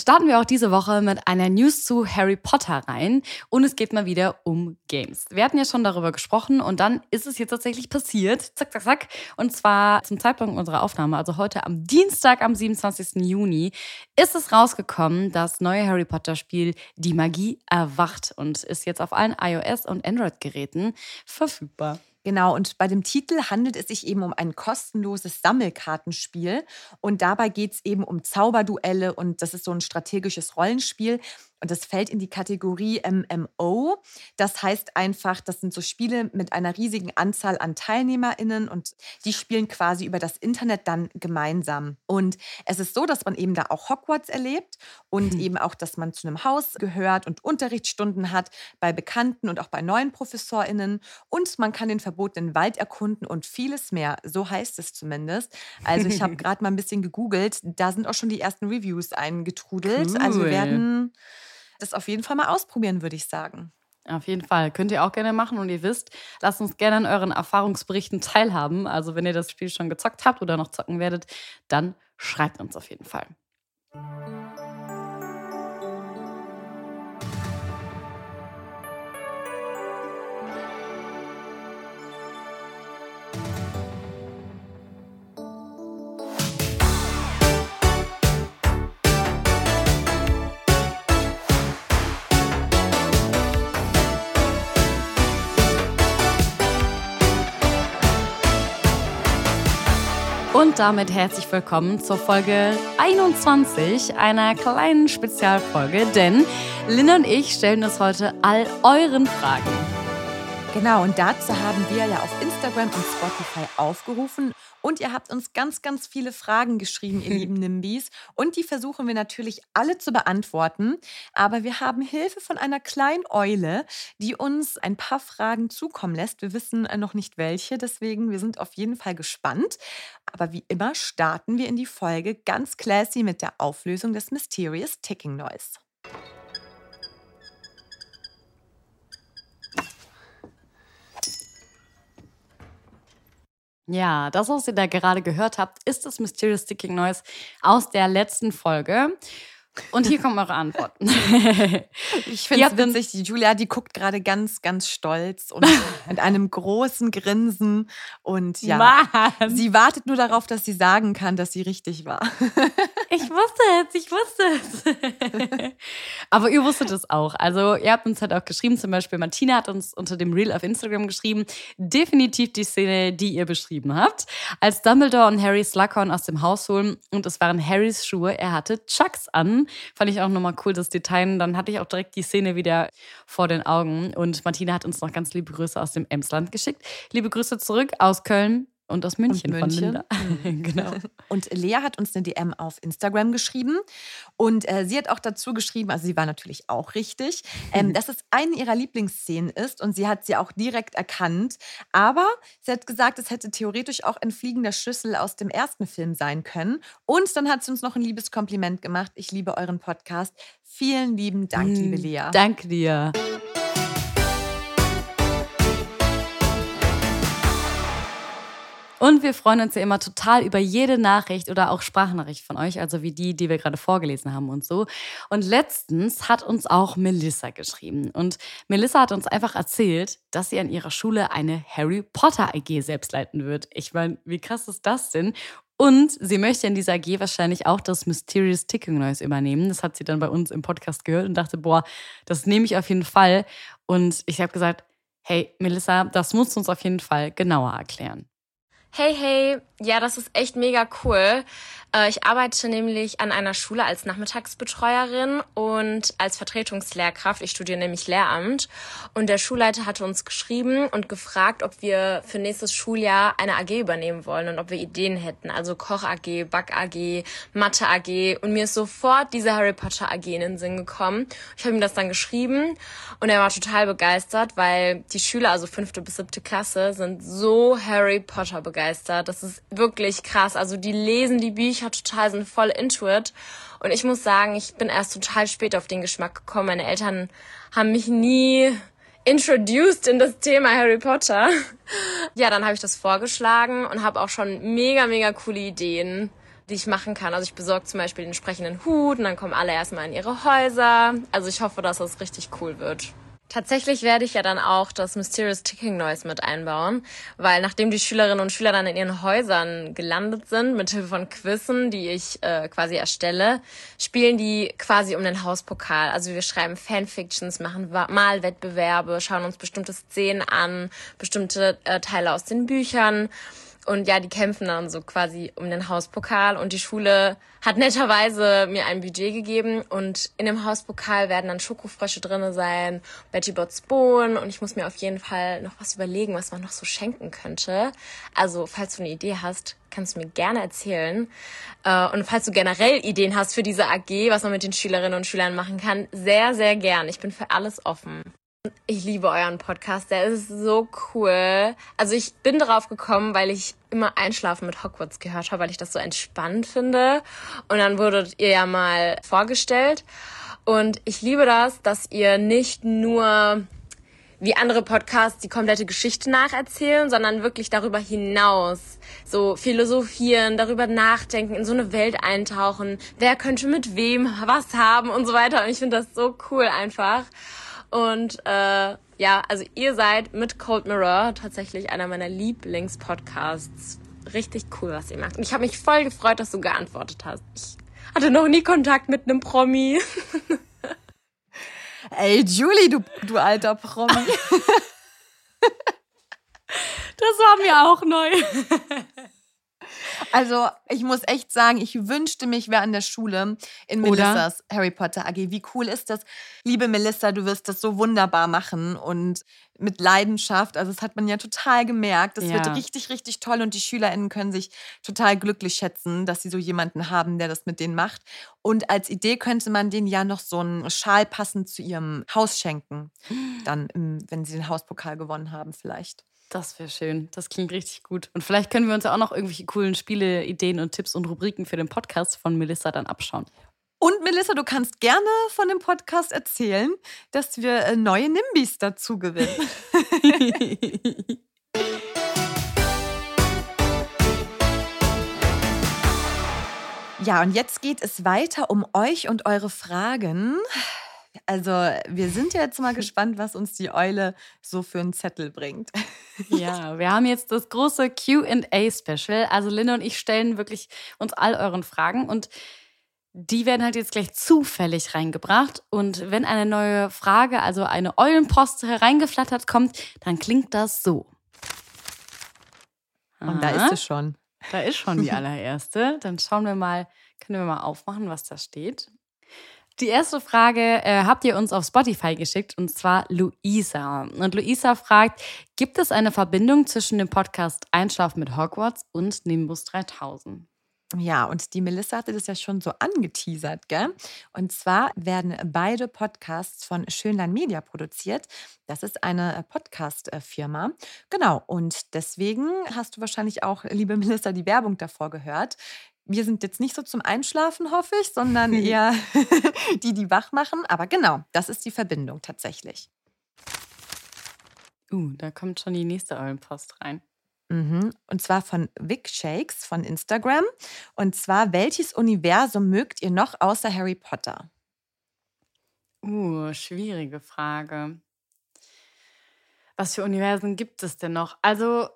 Starten wir auch diese Woche mit einer News zu Harry Potter rein und es geht mal wieder um Games. Wir hatten ja schon darüber gesprochen und dann ist es jetzt tatsächlich passiert. Zack, zack, zack. Und zwar zum Zeitpunkt unserer Aufnahme, also heute am Dienstag, am 27. Juni, ist es rausgekommen, das neue Harry Potter Spiel Die Magie erwacht und ist jetzt auf allen iOS und Android-Geräten verfügbar. Genau, und bei dem Titel handelt es sich eben um ein kostenloses Sammelkartenspiel. Und dabei geht es eben um Zauberduelle und das ist so ein strategisches Rollenspiel. Und das fällt in die Kategorie MMO. Das heißt einfach, das sind so Spiele mit einer riesigen Anzahl an TeilnehmerInnen und die spielen quasi über das Internet dann gemeinsam. Und es ist so, dass man eben da auch Hogwarts erlebt und mhm. eben auch, dass man zu einem Haus gehört und Unterrichtsstunden hat bei Bekannten und auch bei neuen ProfessorInnen. Und man kann den verbotenen Wald erkunden und vieles mehr. So heißt es zumindest. Also ich habe gerade mal ein bisschen gegoogelt. Da sind auch schon die ersten Reviews eingetrudelt. Cool. Also wir werden das auf jeden Fall mal ausprobieren, würde ich sagen. Auf jeden Fall. Könnt ihr auch gerne machen. Und ihr wisst, lasst uns gerne an euren Erfahrungsberichten teilhaben. Also wenn ihr das Spiel schon gezockt habt oder noch zocken werdet, dann schreibt uns auf jeden Fall. Und damit herzlich willkommen zur Folge 21 einer kleinen Spezialfolge, denn Lynn und ich stellen uns heute all euren Fragen. Genau, und dazu haben wir ja auf Instagram und Spotify aufgerufen. Und ihr habt uns ganz, ganz viele Fragen geschrieben, ihr lieben Nimbis. Und die versuchen wir natürlich alle zu beantworten. Aber wir haben Hilfe von einer kleinen Eule, die uns ein paar Fragen zukommen lässt. Wir wissen noch nicht welche, deswegen wir sind auf jeden Fall gespannt. Aber wie immer starten wir in die Folge ganz classy mit der Auflösung des Mysterious Ticking Noise. Ja, das, was ihr da gerade gehört habt, ist das Mysterious Sticking Noise aus der letzten Folge. Und hier kommen eure Antworten. ich finde es witzig, die Julia, die guckt gerade ganz, ganz stolz und mit einem großen Grinsen. Und ja, Mann. sie wartet nur darauf, dass sie sagen kann, dass sie richtig war. ich wusste es, ich wusste es. Aber ihr wusstet es auch. Also ihr habt uns halt auch geschrieben, zum Beispiel Martina hat uns unter dem Reel auf Instagram geschrieben, definitiv die Szene, die ihr beschrieben habt. Als Dumbledore und Harry Slughorn aus dem Haus holen und es waren Harrys Schuhe, er hatte Chucks an. Fand ich auch nochmal cool, das Detail. Dann hatte ich auch direkt die Szene wieder vor den Augen. Und Martina hat uns noch ganz liebe Grüße aus dem Emsland geschickt. Liebe Grüße zurück aus Köln. Und aus München, und München. Mhm. genau. Und Lea hat uns eine DM auf Instagram geschrieben. Und äh, sie hat auch dazu geschrieben, also sie war natürlich auch richtig, ähm, mhm. dass es eine ihrer Lieblingsszenen ist. Und sie hat sie auch direkt erkannt. Aber sie hat gesagt, es hätte theoretisch auch ein fliegender Schlüssel aus dem ersten Film sein können. Und dann hat sie uns noch ein liebes Kompliment gemacht. Ich liebe euren Podcast. Vielen lieben Dank, mhm. liebe Lea. Danke dir. Und wir freuen uns ja immer total über jede Nachricht oder auch Sprachnachricht von euch, also wie die, die wir gerade vorgelesen haben und so. Und letztens hat uns auch Melissa geschrieben. Und Melissa hat uns einfach erzählt, dass sie an ihrer Schule eine Harry Potter AG selbst leiten wird. Ich meine, wie krass ist das denn? Und sie möchte in dieser AG wahrscheinlich auch das Mysterious Ticking Noise übernehmen. Das hat sie dann bei uns im Podcast gehört und dachte, boah, das nehme ich auf jeden Fall. Und ich habe gesagt, hey, Melissa, das musst du uns auf jeden Fall genauer erklären. Hey, hey, ja, das ist echt mega cool. Äh, ich arbeite nämlich an einer Schule als Nachmittagsbetreuerin und als Vertretungslehrkraft. Ich studiere nämlich Lehramt. Und der Schulleiter hatte uns geschrieben und gefragt, ob wir für nächstes Schuljahr eine AG übernehmen wollen und ob wir Ideen hätten. Also Koch AG, Back AG, Mathe AG. Und mir ist sofort diese Harry Potter AG in den Sinn gekommen. Ich habe ihm das dann geschrieben und er war total begeistert, weil die Schüler, also fünfte bis siebte Klasse, sind so Harry Potter begeistert. Das ist wirklich krass. Also die lesen die Bücher total, sind voll into it. Und ich muss sagen, ich bin erst total spät auf den Geschmack gekommen. Meine Eltern haben mich nie introduced in das Thema Harry Potter. Ja, dann habe ich das vorgeschlagen und habe auch schon mega, mega coole Ideen, die ich machen kann. Also ich besorge zum Beispiel den entsprechenden Hut und dann kommen alle erstmal in ihre Häuser. Also ich hoffe, dass das richtig cool wird. Tatsächlich werde ich ja dann auch das Mysterious Ticking Noise mit einbauen, weil nachdem die Schülerinnen und Schüler dann in ihren Häusern gelandet sind, mit Hilfe von Quizzen, die ich äh, quasi erstelle, spielen die quasi um den Hauspokal. Also wir schreiben Fanfictions, machen Malwettbewerbe, schauen uns bestimmte Szenen an, bestimmte äh, Teile aus den Büchern und ja, die kämpfen dann so quasi um den Hauspokal und die Schule hat netterweise mir ein Budget gegeben und in dem Hauspokal werden dann Schokofrösche drinne sein, Betty Bots Bohnen und ich muss mir auf jeden Fall noch was überlegen, was man noch so schenken könnte. Also, falls du eine Idee hast, kannst du mir gerne erzählen. Äh, und falls du generell Ideen hast für diese AG, was man mit den Schülerinnen und Schülern machen kann, sehr, sehr gern. Ich bin für alles offen. Ich liebe euren Podcast, der ist so cool. Also ich bin darauf gekommen, weil ich immer Einschlafen mit Hogwarts gehört habe, weil ich das so entspannt finde. Und dann wurdet ihr ja mal vorgestellt. Und ich liebe das, dass ihr nicht nur wie andere Podcasts die komplette Geschichte nacherzählen, sondern wirklich darüber hinaus so philosophieren, darüber nachdenken, in so eine Welt eintauchen, wer könnte mit wem was haben und so weiter. Und ich finde das so cool einfach. Und äh, ja, also ihr seid mit Cold Mirror tatsächlich einer meiner Lieblingspodcasts. Richtig cool, was ihr macht. Und ich habe mich voll gefreut, dass du geantwortet hast. Ich hatte noch nie Kontakt mit einem Promi. Ey, Julie, du, du alter Promi. das war mir auch neu. Also, ich muss echt sagen, ich wünschte mich, wäre an der Schule in Melissas Oder? Harry Potter AG. Wie cool ist das? Liebe Melissa, du wirst das so wunderbar machen und mit Leidenschaft. Also, das hat man ja total gemerkt. Das ja. wird richtig, richtig toll und die SchülerInnen können sich total glücklich schätzen, dass sie so jemanden haben, der das mit denen macht. Und als Idee könnte man denen ja noch so einen Schal passend zu ihrem Haus schenken. Dann, wenn sie den Hauspokal gewonnen haben, vielleicht. Das wäre schön. Das klingt richtig gut. Und vielleicht können wir uns ja auch noch irgendwelche coolen Spiele, Ideen und Tipps und Rubriken für den Podcast von Melissa dann abschauen. Und Melissa, du kannst gerne von dem Podcast erzählen, dass wir äh, neue Nimbys dazu gewinnen. ja, und jetzt geht es weiter um euch und eure Fragen. Also, wir sind ja jetzt mal gespannt, was uns die Eule so für einen Zettel bringt. Ja, wir haben jetzt das große QA-Special. Also, Linda und ich stellen wirklich uns all euren Fragen und die werden halt jetzt gleich zufällig reingebracht. Und wenn eine neue Frage, also eine Eulenpost hereingeflattert kommt, dann klingt das so. Und da ist es schon. Da ist schon die allererste. Dann schauen wir mal, können wir mal aufmachen, was da steht. Die erste Frage äh, habt ihr uns auf Spotify geschickt und zwar Luisa. Und Luisa fragt, gibt es eine Verbindung zwischen dem Podcast Einschlafen mit Hogwarts und Nimbus 3000? Ja, und die Melissa hatte das ja schon so angeteasert, gell? Und zwar werden beide Podcasts von Schönlein Media produziert. Das ist eine Podcast-Firma. Genau, und deswegen hast du wahrscheinlich auch, liebe Melissa, die Werbung davor gehört wir sind jetzt nicht so zum Einschlafen, hoffe ich, sondern eher die, die wach machen. Aber genau, das ist die Verbindung tatsächlich. Uh, da kommt schon die nächste Eulenpost rein. Mhm. Und zwar von Vic Shakes von Instagram. Und zwar, welches Universum mögt ihr noch außer Harry Potter? Uh, schwierige Frage. Was für Universen gibt es denn noch? Also,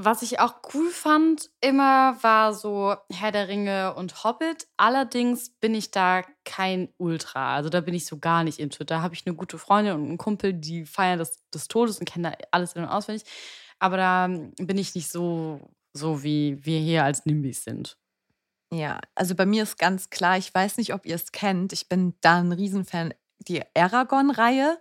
was ich auch cool fand immer, war so Herr der Ringe und Hobbit. Allerdings bin ich da kein Ultra. Also da bin ich so gar nicht into. Da habe ich eine gute Freundin und einen Kumpel, die feiern das des Todes und kennen da alles in- und auswendig. Aber da bin ich nicht so, so wie wir hier als Nimbys sind. Ja, also bei mir ist ganz klar, ich weiß nicht, ob ihr es kennt. Ich bin da ein Riesenfan, die Aragon-Reihe.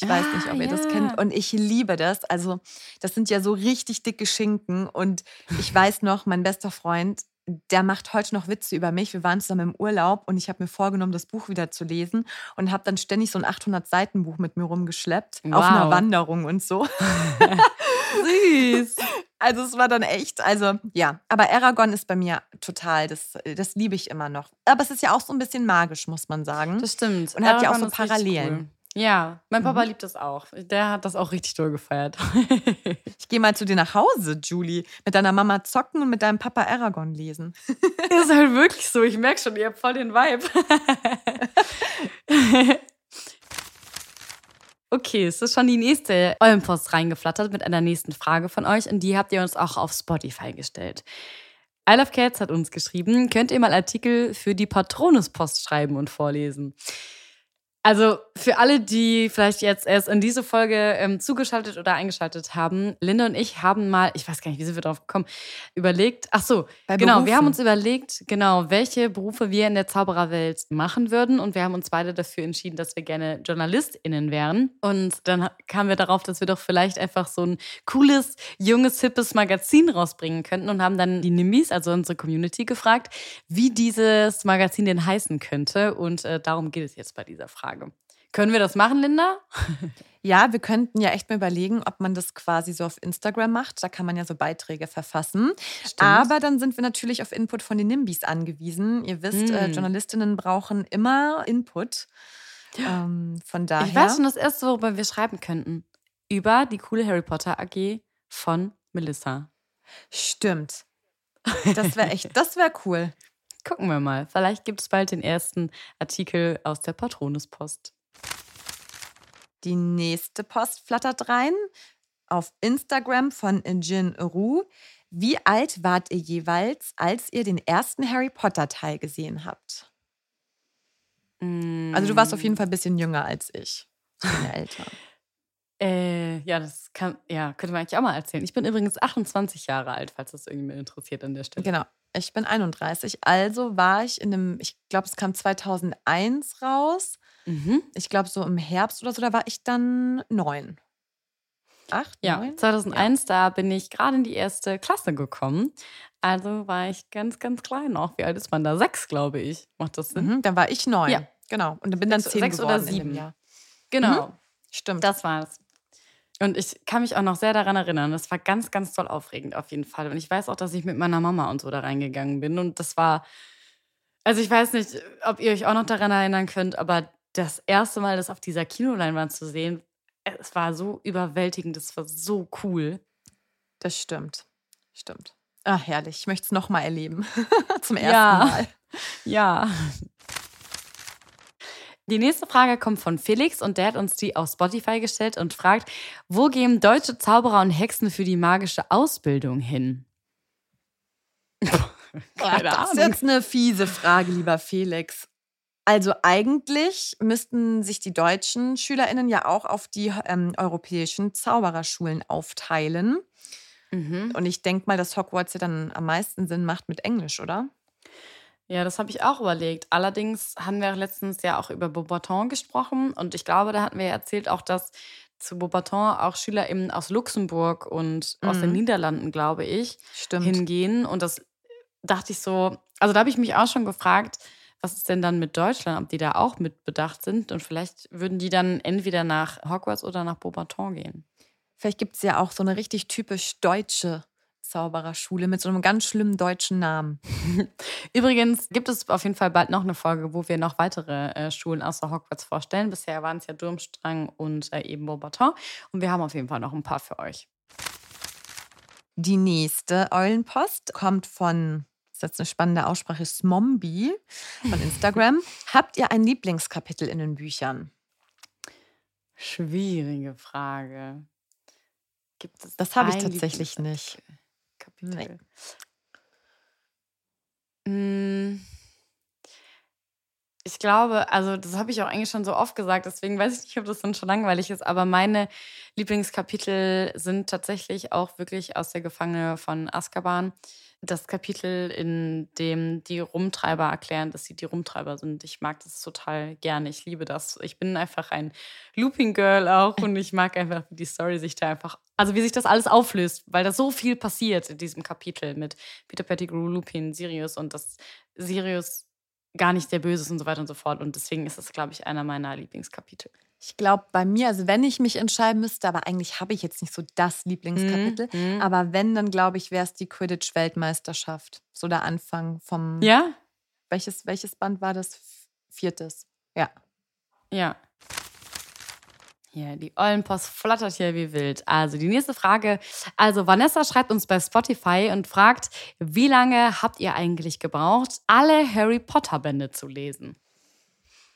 Ich weiß nicht, Ah, ob ihr das ja. kennt. Und ich liebe das. Also, das sind ja so richtig dicke Schinken. Und ich weiß noch, mein bester Freund, der macht heute noch Witze über mich. Wir waren zusammen im Urlaub und ich habe mir vorgenommen, das Buch wieder zu lesen und habe dann ständig so ein 800-Seiten-Buch mit mir rumgeschleppt. Auf einer Wow. Wanderung und so. Süß. Also es war dann echt, also ja, aber Aragon ist bei mir total, das, das liebe ich immer noch. Aber es ist ja auch so ein bisschen magisch, muss man sagen. Das stimmt. Und hat ja auch Aragorn so Parallelen. Cool. Ja, mein Papa Mhm. liebt das auch. Der hat das auch richtig doll gefeiert. Ich gehe mal zu dir nach Hause, Julie, mit deiner Mama zocken und mit deinem Papa Aragon lesen. ist halt wirklich so. Ich merke schon, ihr habt voll den Vibe. okay, es ist schon die nächste Eulenpost reingeflattert mit einer nächsten Frage von euch und die habt ihr uns auch auf Spotify gestellt. I Love Cats hat uns geschrieben, könnt ihr mal Artikel für die Patronuspost schreiben und vorlesen? Also für alle, die vielleicht jetzt erst in diese Folge ähm, zugeschaltet oder eingeschaltet haben, Linda und ich haben mal, ich weiß gar nicht, wie sind wir drauf gekommen, überlegt, ach so, Bei genau, wir Berufen. haben uns überlegt, genau, welche Berufe wir in der Zaubererwelt machen würden und wir haben uns beide dafür entschieden, dass wir gerne JournalistInnen wären und dann kamen wir darauf, dass wir doch vielleicht einfach so ein cooles, junges, hippes Magazin rausbringen könnten und haben dann die Nimbys, also unsere Community, gefragt, wie dieses Magazin denn heißen könnte und äh, darum geht es jetzt bei dieser Frage. Können wir das machen, Linda? Ja, wir könnten ja echt mal überlegen, ob man das quasi so auf Instagram macht. Da kann man ja so Beiträge verfassen. Aber dann sind wir natürlich auf Input von den Nimbys angewiesen. Ihr wisst, äh, Mm. Journalistinnen brauchen immer Input. Ähm, von daher. Ich weiß schon das erste, worüber wir schreiben könnten. Über die coole Harry Potter AG von Melissa. Stimmt. Das wäre echt, das wäre cool. Gucken wir mal. Vielleicht gibt es bald den ersten Artikel aus der Patronuspost. Die nächste Post flattert rein auf Instagram von Jin Ru. Wie alt wart ihr jeweils, als ihr den ersten Harry Potter Teil gesehen habt? Also du warst auf jeden Fall ein bisschen jünger als ich. Ich bin ja älter. Äh, ja, das kann, ja, könnte man eigentlich auch mal erzählen. Ich bin übrigens 28 Jahre alt, falls das irgendwie interessiert an der Stelle. Genau. Ich bin 31. Also war ich in einem, ich glaube, es kam 2001 raus. Mhm. Ich glaube, so im Herbst oder so, da war ich dann neun. Acht? Ja, neun? 2001, da bin ich gerade in die erste Klasse gekommen. Also war ich ganz, ganz klein noch. Wie alt ist man da? Sechs, glaube ich. Macht das Sinn? Mhm, dann war ich neun. Ja. Genau. Und dann bin dann Sechs- zehn sechs oder geworden in dem sieben. Jahr. Genau. Stimmt. Das war's. Und ich kann mich auch noch sehr daran erinnern. Das war ganz, ganz toll aufregend auf jeden Fall. Und ich weiß auch, dass ich mit meiner Mama und so da reingegangen bin. Und das war, also ich weiß nicht, ob ihr euch auch noch daran erinnern könnt, aber das erste Mal, das auf dieser Kinoleinwand zu sehen, es war so überwältigend, es war so cool. Das stimmt. Stimmt. Ach, herrlich. Ich möchte es nochmal erleben. Zum ersten Ja. Mal. Ja. Die nächste Frage kommt von Felix und der hat uns die auf Spotify gestellt und fragt, wo gehen deutsche Zauberer und Hexen für die magische Ausbildung hin? Keine das ist Ahnung. jetzt eine fiese Frage, lieber Felix. Also eigentlich müssten sich die deutschen SchülerInnen ja auch auf die ähm, europäischen Zaubererschulen aufteilen. Mhm. Und ich denke mal, dass Hogwarts ja dann am meisten Sinn macht mit Englisch, oder? Ja, das habe ich auch überlegt. Allerdings haben wir letztens ja auch über Beaubaton gesprochen und ich glaube, da hatten wir ja erzählt auch, dass zu Beaubaton auch SchülerInnen aus Luxemburg und aus den Mhm. Niederlanden, glaube ich, Stimmt. hingehen. Und das dachte ich so, also da habe ich mich auch schon gefragt, was ist denn dann mit Deutschland, ob die da auch mit bedacht sind und vielleicht würden die dann entweder nach Hogwarts oder nach Beaubaton gehen. Vielleicht gibt es ja auch so eine richtig typisch deutsche Zaubererschule mit so einem ganz schlimmen deutschen Namen. Übrigens gibt es auf jeden Fall bald noch eine Folge, wo wir noch weitere äh, Schulen außer Hogwarts vorstellen. Bisher waren es ja Durmstrang und äh, eben Beaubaton. Und wir haben auf jeden Fall noch ein paar für euch. Die nächste Eulenpost kommt von, das ist jetzt eine spannende Aussprache, Smombi von Instagram. Habt ihr ein Lieblingskapitel in den Büchern? Schwierige Frage. Gibt es das habe ich tatsächlich nicht. Nee. Hm. Ich glaube, also das habe ich auch eigentlich schon so oft gesagt, deswegen weiß ich nicht, ob das dann schon langweilig ist, aber meine Lieblingskapitel sind tatsächlich auch wirklich aus der Gefangene von Azkaban. Das Kapitel, in dem die Rumtreiber erklären, dass sie die Rumtreiber sind. Ich mag das total gerne. Ich liebe das. Ich bin einfach ein Looping Girl auch und ich mag einfach, wie die Story sich da einfach, also wie sich das alles auflöst, weil da so viel passiert in diesem Kapitel mit Peter Pettigrew, Lupin, Sirius und dass Sirius gar nicht der Böse ist und so weiter und so fort. Und deswegen ist das, glaube ich, einer meiner Lieblingskapitel. Ich glaube, bei mir, also wenn ich mich entscheiden müsste, aber eigentlich habe ich jetzt nicht so das Lieblingskapitel, mhm. aber wenn, dann glaube ich, wäre es die Quidditch-Weltmeisterschaft. So der Anfang vom. Ja? Welches, welches Band war das? Viertes. Ja. Ja. Hier, die Eulenpost flattert hier wie wild. Also die nächste Frage. Also Vanessa schreibt uns bei Spotify und fragt, wie lange habt ihr eigentlich gebraucht, alle Harry Potter Bände zu lesen?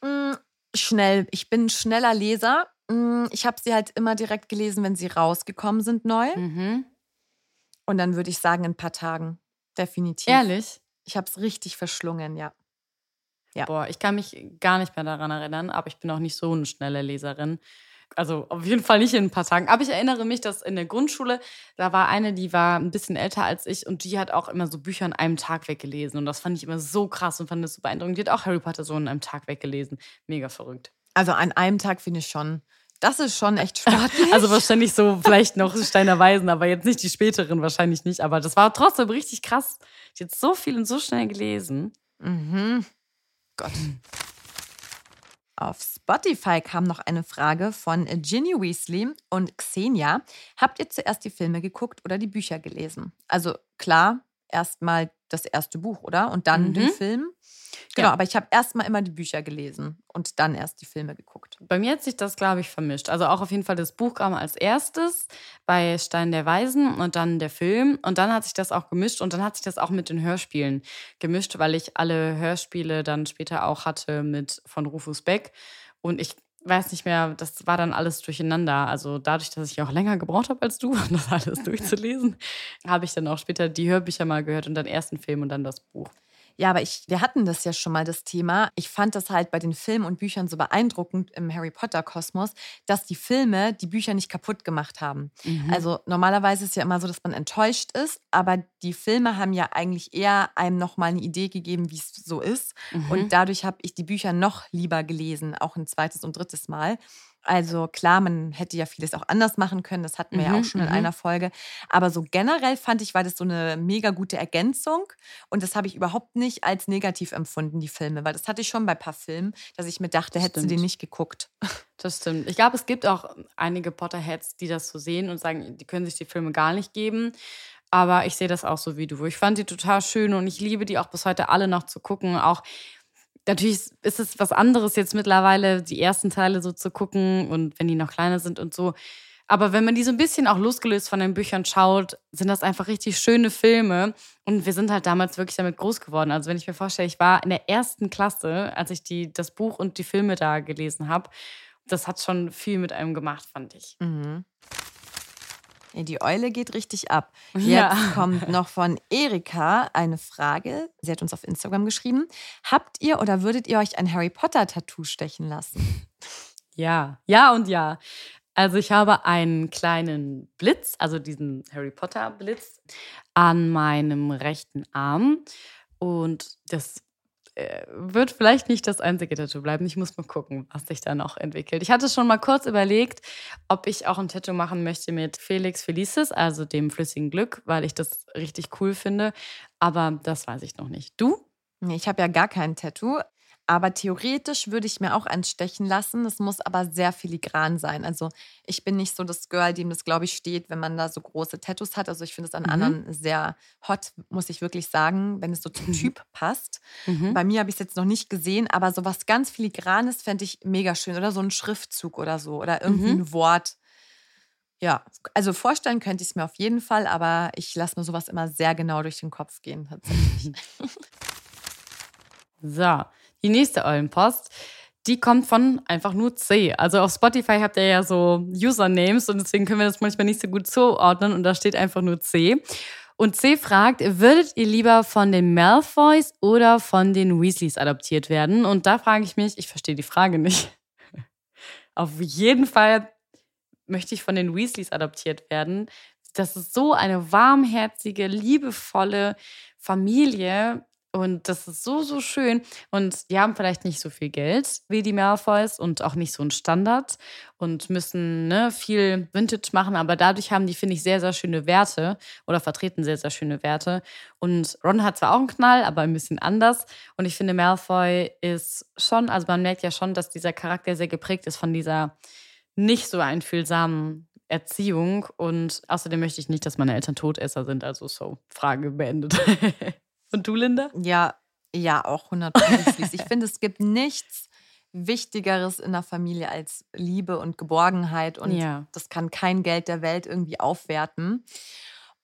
Mm, schnell. Ich bin ein schneller Leser. Mm, ich habe sie halt immer direkt gelesen, wenn sie rausgekommen sind neu. Mhm. Und dann würde ich sagen, in ein paar Tagen. Definitiv. Ehrlich? Ich habe es richtig verschlungen, ja. ja. Boah, ich kann mich gar nicht mehr daran erinnern, aber ich bin auch nicht so eine schnelle Leserin. Also auf jeden Fall nicht in ein paar Tagen. Aber ich erinnere mich, dass in der Grundschule, da war eine, die war ein bisschen älter als ich und die hat auch immer so Bücher an einem Tag weggelesen. Und das fand ich immer so krass und fand das so beeindruckend. Die hat auch Harry Potter so an einem Tag weggelesen. Mega verrückt. Also an einem Tag finde ich schon. Das ist schon echt sportlich. Also wahrscheinlich so vielleicht noch Steiner Weisen, aber jetzt nicht die späteren, wahrscheinlich nicht. Aber das war trotzdem richtig krass. Hat so viel und so schnell gelesen. Mhm. Gott. Auf Spotify kam noch eine Frage von Ginny Weasley und Xenia. Habt ihr zuerst die Filme geguckt oder die Bücher gelesen? Also klar, erstmal das erste Buch, oder? Und dann mhm. den Film. Genau, ja. aber ich habe erstmal immer die Bücher gelesen und dann erst die Filme geguckt. Bei mir hat sich das, glaube ich, vermischt. Also auch auf jeden Fall das Buch kam als erstes bei Stein der Weisen und dann der Film. Und dann hat sich das auch gemischt und dann hat sich das auch mit den Hörspielen gemischt, weil ich alle Hörspiele dann später auch hatte mit von Rufus Beck. Und ich weiß nicht mehr, das war dann alles durcheinander. Also dadurch, dass ich auch länger gebraucht habe als du, um das alles durchzulesen, habe ich dann auch später die Hörbücher mal gehört und dann den Film und dann das Buch. Ja, aber ich, wir hatten das ja schon mal, das Thema. Ich fand das halt bei den Filmen und Büchern so beeindruckend im Harry Potter-Kosmos, dass die Filme die Bücher nicht kaputt gemacht haben. Mhm. Also normalerweise ist es ja immer so, dass man enttäuscht ist, aber die Filme haben ja eigentlich eher einem nochmal eine Idee gegeben, wie es so ist. Mhm. Und dadurch habe ich die Bücher noch lieber gelesen, auch ein zweites und drittes Mal. Also klar, man hätte ja vieles auch anders machen können, das hatten wir mhm, ja auch schon in mhm. einer Folge. Aber so generell fand ich, war das so eine mega gute Ergänzung. Und das habe ich überhaupt nicht als negativ empfunden, die Filme. Weil das hatte ich schon bei ein paar Filmen, dass ich mir dachte, hätte sie den nicht geguckt. Das stimmt. Ich glaube, es gibt auch einige Potterheads, die das so sehen und sagen, die können sich die Filme gar nicht geben. Aber ich sehe das auch so wie du. Ich fand die total schön und ich liebe die auch bis heute alle noch zu gucken. Auch natürlich ist es was anderes jetzt mittlerweile, die ersten Teile so zu gucken und wenn die noch kleiner sind und so. Aber wenn man die so ein bisschen auch losgelöst von den Büchern schaut, sind das einfach richtig schöne Filme. Und wir sind halt damals wirklich damit groß geworden. Also wenn ich mir vorstelle, ich war in der ersten Klasse, als ich die, das Buch und die Filme da gelesen habe. Das hat schon viel mit einem gemacht, fand ich. Mhm. Die Eule geht richtig ab. Jetzt ja. kommt noch von Erika eine Frage. Sie hat uns auf Instagram geschrieben. Habt ihr oder würdet ihr euch ein Harry Potter-Tattoo stechen lassen? Ja, ja und ja. Also ich habe einen kleinen Blitz, also diesen Harry Potter Blitz, an meinem rechten Arm. Und das wird vielleicht nicht das einzige Tattoo bleiben. Ich muss mal gucken, was sich da noch entwickelt. Ich hatte schon mal kurz überlegt, ob ich auch ein Tattoo machen möchte mit Felix Felicis, also dem flüssigen Glück, weil ich das richtig cool finde. Aber das weiß ich noch nicht. Du? Ich habe ja gar kein Tattoo. Aber theoretisch würde ich mir auch eins stechen lassen. Es muss aber sehr filigran sein. Also ich bin nicht so das Girl, dem das, glaube ich, steht, wenn man da so große Tattoos hat. Also ich finde es an mhm. anderen sehr hot, muss ich wirklich sagen, wenn es so zum mhm. Typ passt. Mhm. Bei mir habe ich es jetzt noch nicht gesehen, aber so was ganz filigranes fände ich mega schön. Oder so ein Schriftzug oder so. Oder irgendwie mhm. ein Wort. Ja, also vorstellen könnte ich es mir auf jeden Fall, aber ich lasse mir sowas immer sehr genau durch den Kopf gehen, tatsächlich. so, die nächste Eulenpost, die kommt von einfach nur C. Also auf Spotify habt ihr ja so Usernames und deswegen können wir das manchmal nicht so gut zuordnen und da steht einfach nur C. Und C fragt, würdet ihr lieber von den Malfoys oder von den Weasleys adoptiert werden? Und da frage ich mich, ich verstehe die Frage nicht. Auf jeden Fall möchte ich von den Weasleys adoptiert werden. Das ist so eine warmherzige, liebevolle Familie. Und das ist so, so schön. Und die haben vielleicht nicht so viel Geld wie die Malfoys und auch nicht so einen Standard und müssen ne, viel Vintage machen. Aber dadurch haben die, finde ich, sehr, sehr schöne Werte oder vertreten sehr, sehr schöne Werte. Und Ron hat zwar auch einen Knall, aber ein bisschen anders. Und ich finde, Malfoy ist schon, also man merkt ja schon, dass dieser Charakter sehr geprägt ist von dieser nicht so einfühlsamen Erziehung. Und außerdem möchte ich nicht, dass meine Eltern Todesser sind. Also so, Frage beendet. Und du, Linda? Ja, ja, auch 100 Ich finde, es gibt nichts Wichtigeres in der Familie als Liebe und Geborgenheit. Und ja. das kann kein Geld der Welt irgendwie aufwerten.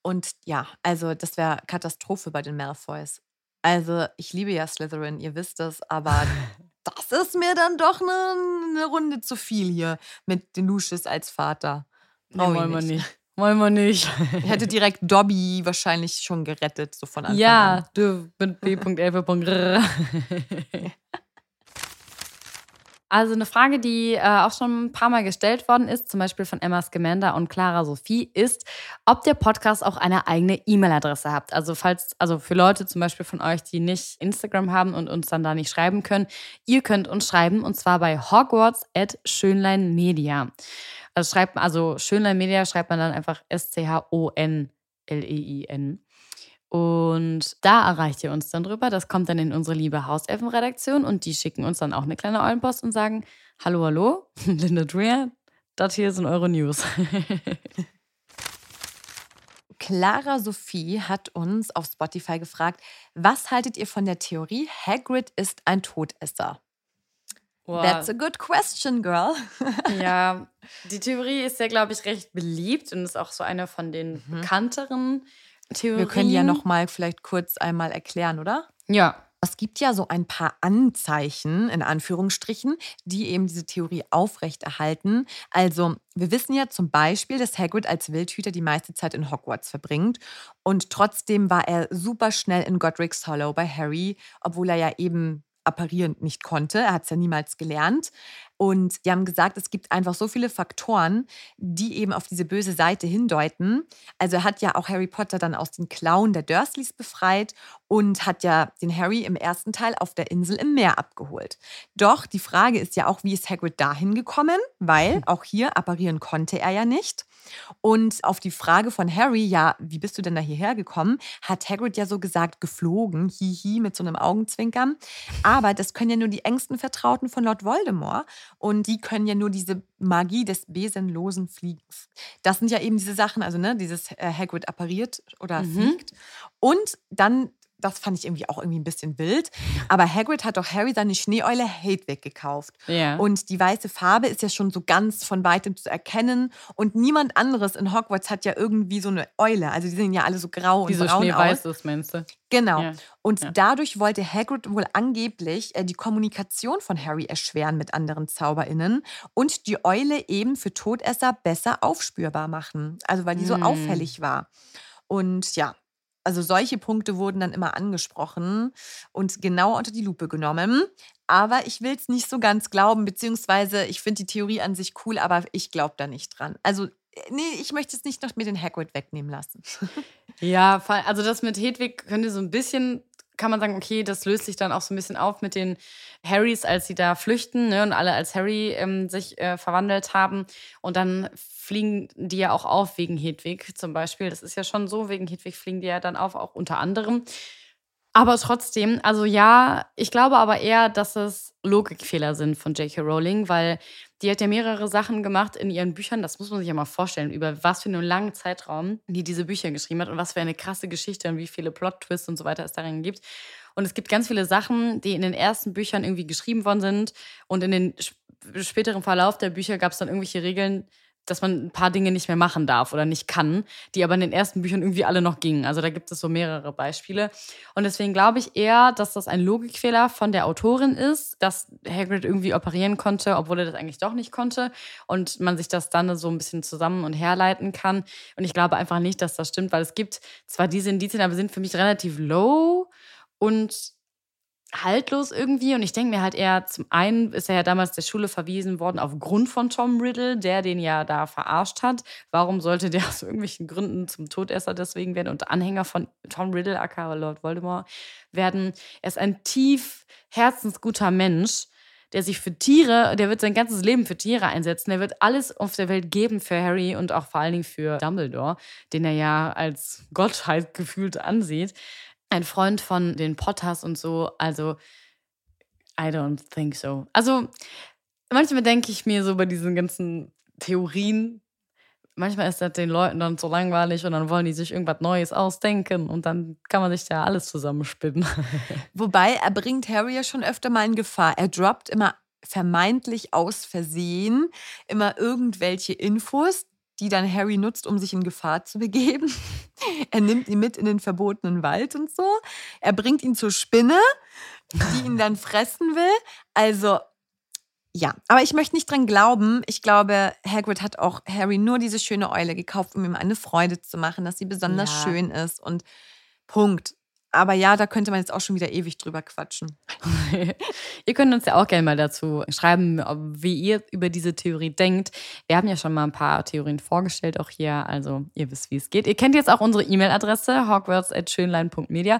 Und ja, also das wäre Katastrophe bei den Malfoys. Also ich liebe ja Slytherin, ihr wisst es, aber das ist mir dann doch eine, eine Runde zu viel hier mit den Lucius als Vater. Nee, wollen wir nicht. Wollen wir nicht. Ich hätte direkt Dobby wahrscheinlich schon gerettet, so von Anfang ja, an. Ja, du mit B.11. Also eine Frage, die äh, auch schon ein paar Mal gestellt worden ist, zum Beispiel von Emma Scamander und Clara Sophie, ist, ob der Podcast auch eine eigene E-Mail-Adresse habt. Also falls, also für Leute zum Beispiel von euch, die nicht Instagram haben und uns dann da nicht schreiben können, ihr könnt uns schreiben und zwar bei Hogwarts at Schönlein Media. Also schreibt also Schönlein Media schreibt man dann einfach S-C-H-O-N-L-E-I-N. Und da erreicht ihr uns dann drüber. Das kommt dann in unsere liebe Hauselfenredaktion und die schicken uns dann auch eine kleine Eulenpost und sagen: Hallo, hallo, Linda Dreher, das hier sind eure News. Clara Sophie hat uns auf Spotify gefragt: Was haltet ihr von der Theorie, Hagrid ist ein Todesser? Wow. That's a good question, girl. ja, die Theorie ist ja, glaube ich, recht beliebt und ist auch so eine von den mhm. bekannteren Theorien. Wir können ja noch mal vielleicht kurz einmal erklären, oder? Ja. Es gibt ja so ein paar Anzeichen, in Anführungsstrichen, die eben diese Theorie aufrechterhalten. Also, wir wissen ja zum Beispiel, dass Hagrid als Wildhüter die meiste Zeit in Hogwarts verbringt. Und trotzdem war er super schnell in Godric's Hollow bei Harry, obwohl er ja eben apparieren nicht konnte. Er hat es ja niemals gelernt. Und die haben gesagt, es gibt einfach so viele Faktoren, die eben auf diese böse Seite hindeuten. Also er hat ja auch Harry Potter dann aus den Klauen der Dursleys befreit und hat ja den Harry im ersten Teil auf der Insel im Meer abgeholt. Doch die Frage ist ja auch, wie ist Hagrid dahin gekommen? Weil auch hier apparieren konnte er ja nicht. Und auf die Frage von Harry, ja, wie bist du denn da hierher gekommen, hat Hagrid ja so gesagt, geflogen, hihi, mit so einem Augenzwinkern. Aber das können ja nur die engsten Vertrauten von Lord Voldemort. Und die können ja nur diese Magie des besenlosen Fliegens. Das sind ja eben diese Sachen, also ne, dieses äh, Hagrid appariert oder mhm. fliegt. Und dann das fand ich irgendwie auch irgendwie ein bisschen wild. Aber Hagrid hat doch Harry seine Schneeeule Hedwig gekauft. Ja. Und die weiße Farbe ist ja schon so ganz von weitem zu erkennen. Und niemand anderes in Hogwarts hat ja irgendwie so eine Eule. Also die sehen ja alle so grau Wie und so braun Schneeweiß aus. ist, meinst du? Genau. Ja. Und Ja. dadurch wollte Hagrid wohl angeblich äh, die Kommunikation von Harry erschweren mit anderen ZauberInnen und die Eule eben für Todesser besser aufspürbar machen. Also weil die so Hm. auffällig war. Und ja, also solche Punkte wurden dann immer angesprochen und genauer unter die Lupe genommen. Aber ich will es nicht so ganz glauben, beziehungsweise ich finde die Theorie an sich cool, aber ich glaube da nicht dran. Also, äh, nee, ich möchte es nicht noch mir den Hagrid wegnehmen lassen. Ja, also das mit Hedwig könnte so ein bisschen, kann man sagen, okay, das löst sich dann auch so ein bisschen auf mit den Harrys, als sie da flüchten ne, und alle als Harry ähm, sich äh, verwandelt haben. Und dann fliegen die ja auch auf wegen Hedwig zum Beispiel. Das ist ja schon so, wegen Hedwig fliegen die ja dann auf, auch unter anderem. Aber trotzdem, also ja, ich glaube aber eher, dass es Logikfehler sind von J.K. Rowling, weil die hat ja mehrere Sachen gemacht in ihren Büchern. Das muss man sich ja mal vorstellen, über was für einen langen Zeitraum die diese Bücher geschrieben hat und was für eine krasse Geschichte und wie viele Plot-Twists und so weiter es darin gibt. Und es gibt ganz viele Sachen, die in den ersten Büchern irgendwie geschrieben worden sind und in den sp- späteren Verlauf der Bücher gab es dann irgendwelche Regeln, dass man ein paar Dinge nicht mehr machen darf oder nicht kann, die aber in den ersten Büchern irgendwie alle noch gingen. Also da gibt es so mehrere Beispiele. Und deswegen glaube ich eher, dass das ein Logikfehler von der Autorin ist, dass Hagrid irgendwie operieren konnte, obwohl er das eigentlich doch nicht konnte. Und man sich das dann so ein bisschen zusammen und herleiten kann. Und ich glaube einfach nicht, dass das stimmt, weil es gibt zwar diese Indizien, aber sind für mich relativ low und haltlos irgendwie. Und ich denke mir halt eher, zum einen ist er ja damals der Schule verwiesen worden aufgrund von Tom Riddle, der den ja da verarscht hat. Warum sollte der aus irgendwelchen Gründen zum Todesser deswegen werden und Anhänger von Tom Riddle, aka Lord Voldemort, werden? Er ist ein tief herzensguter Mensch der sich für Tiere, der wird sein ganzes Leben für Tiere einsetzen. Der wird alles auf der Welt geben für Harry und auch vor allen Dingen für Dumbledore, den er ja als Gottheit gefühlt ansieht ein Freund von den Potters und so. Also, I don't think so. Also, manchmal denke ich mir so bei diesen ganzen Theorien, manchmal ist das den Leuten dann so langweilig und dann wollen die sich irgendwas Neues ausdenken und dann kann man sich da alles zusammenspinnen. Wobei, er bringt Harry ja schon öfter mal in Gefahr. Er droppt immer vermeintlich aus Versehen immer irgendwelche Infos, die dann Harry nutzt, um sich in Gefahr zu begeben. Er nimmt ihn mit in den verbotenen Wald und so. Er bringt ihn zur Spinne, die ihn dann fressen will. Also, ja, aber ich möchte nicht dran glauben. Ich glaube, Hagrid hat auch Harry nur diese schöne Eule gekauft, um ihm eine Freude zu machen, dass sie besonders ja. schön ist. Und Punkt. Aber ja, da könnte man jetzt auch schon wieder ewig drüber quatschen. ihr könnt uns ja auch gerne mal dazu schreiben, wie ihr über diese Theorie denkt. Wir haben ja schon mal ein paar Theorien vorgestellt, auch hier. Also ihr wisst, wie es geht. Ihr kennt jetzt auch unsere E-Mail-Adresse, hogwarts.schönlein.media.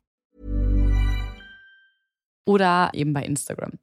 Oder eben bei Instagram.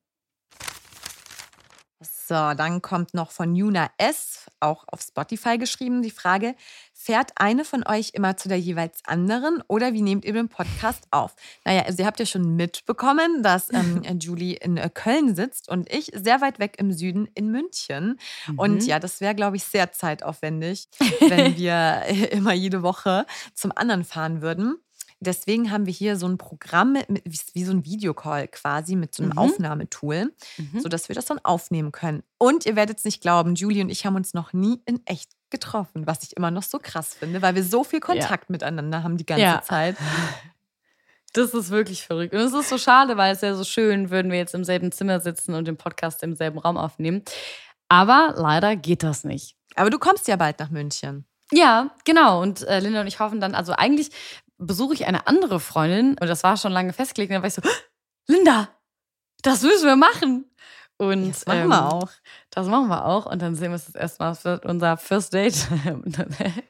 So, dann kommt noch von Juna S, auch auf Spotify geschrieben, die Frage: Fährt eine von euch immer zu der jeweils anderen oder wie nehmt ihr den Podcast auf? Naja, also ihr habt ja schon mitbekommen, dass ähm, Julie in äh, Köln sitzt und ich sehr weit weg im Süden in München. Mhm. Und ja, das wäre, glaube ich, sehr zeitaufwendig, wenn wir immer jede Woche zum anderen fahren würden. Deswegen haben wir hier so ein Programm, mit, wie so ein Videocall quasi mit so einem mhm. Aufnahmetool, mhm. sodass wir das dann aufnehmen können. Und ihr werdet es nicht glauben, Julie und ich haben uns noch nie in echt getroffen, was ich immer noch so krass finde, weil wir so viel Kontakt ja. miteinander haben die ganze ja. Zeit. Das ist wirklich verrückt. Und es ist so schade, weil es wäre so schön, würden wir jetzt im selben Zimmer sitzen und den Podcast im selben Raum aufnehmen. Aber leider geht das nicht. Aber du kommst ja bald nach München. Ja, genau. Und äh, Linda und ich hoffen dann, also eigentlich besuche ich eine andere Freundin und das war schon lange festgelegt. Und dann war ich so, Linda, das müssen wir machen. Und das machen ähm, wir auch. Das machen wir auch. Und dann sehen wir uns das erste Mal für unser First Date.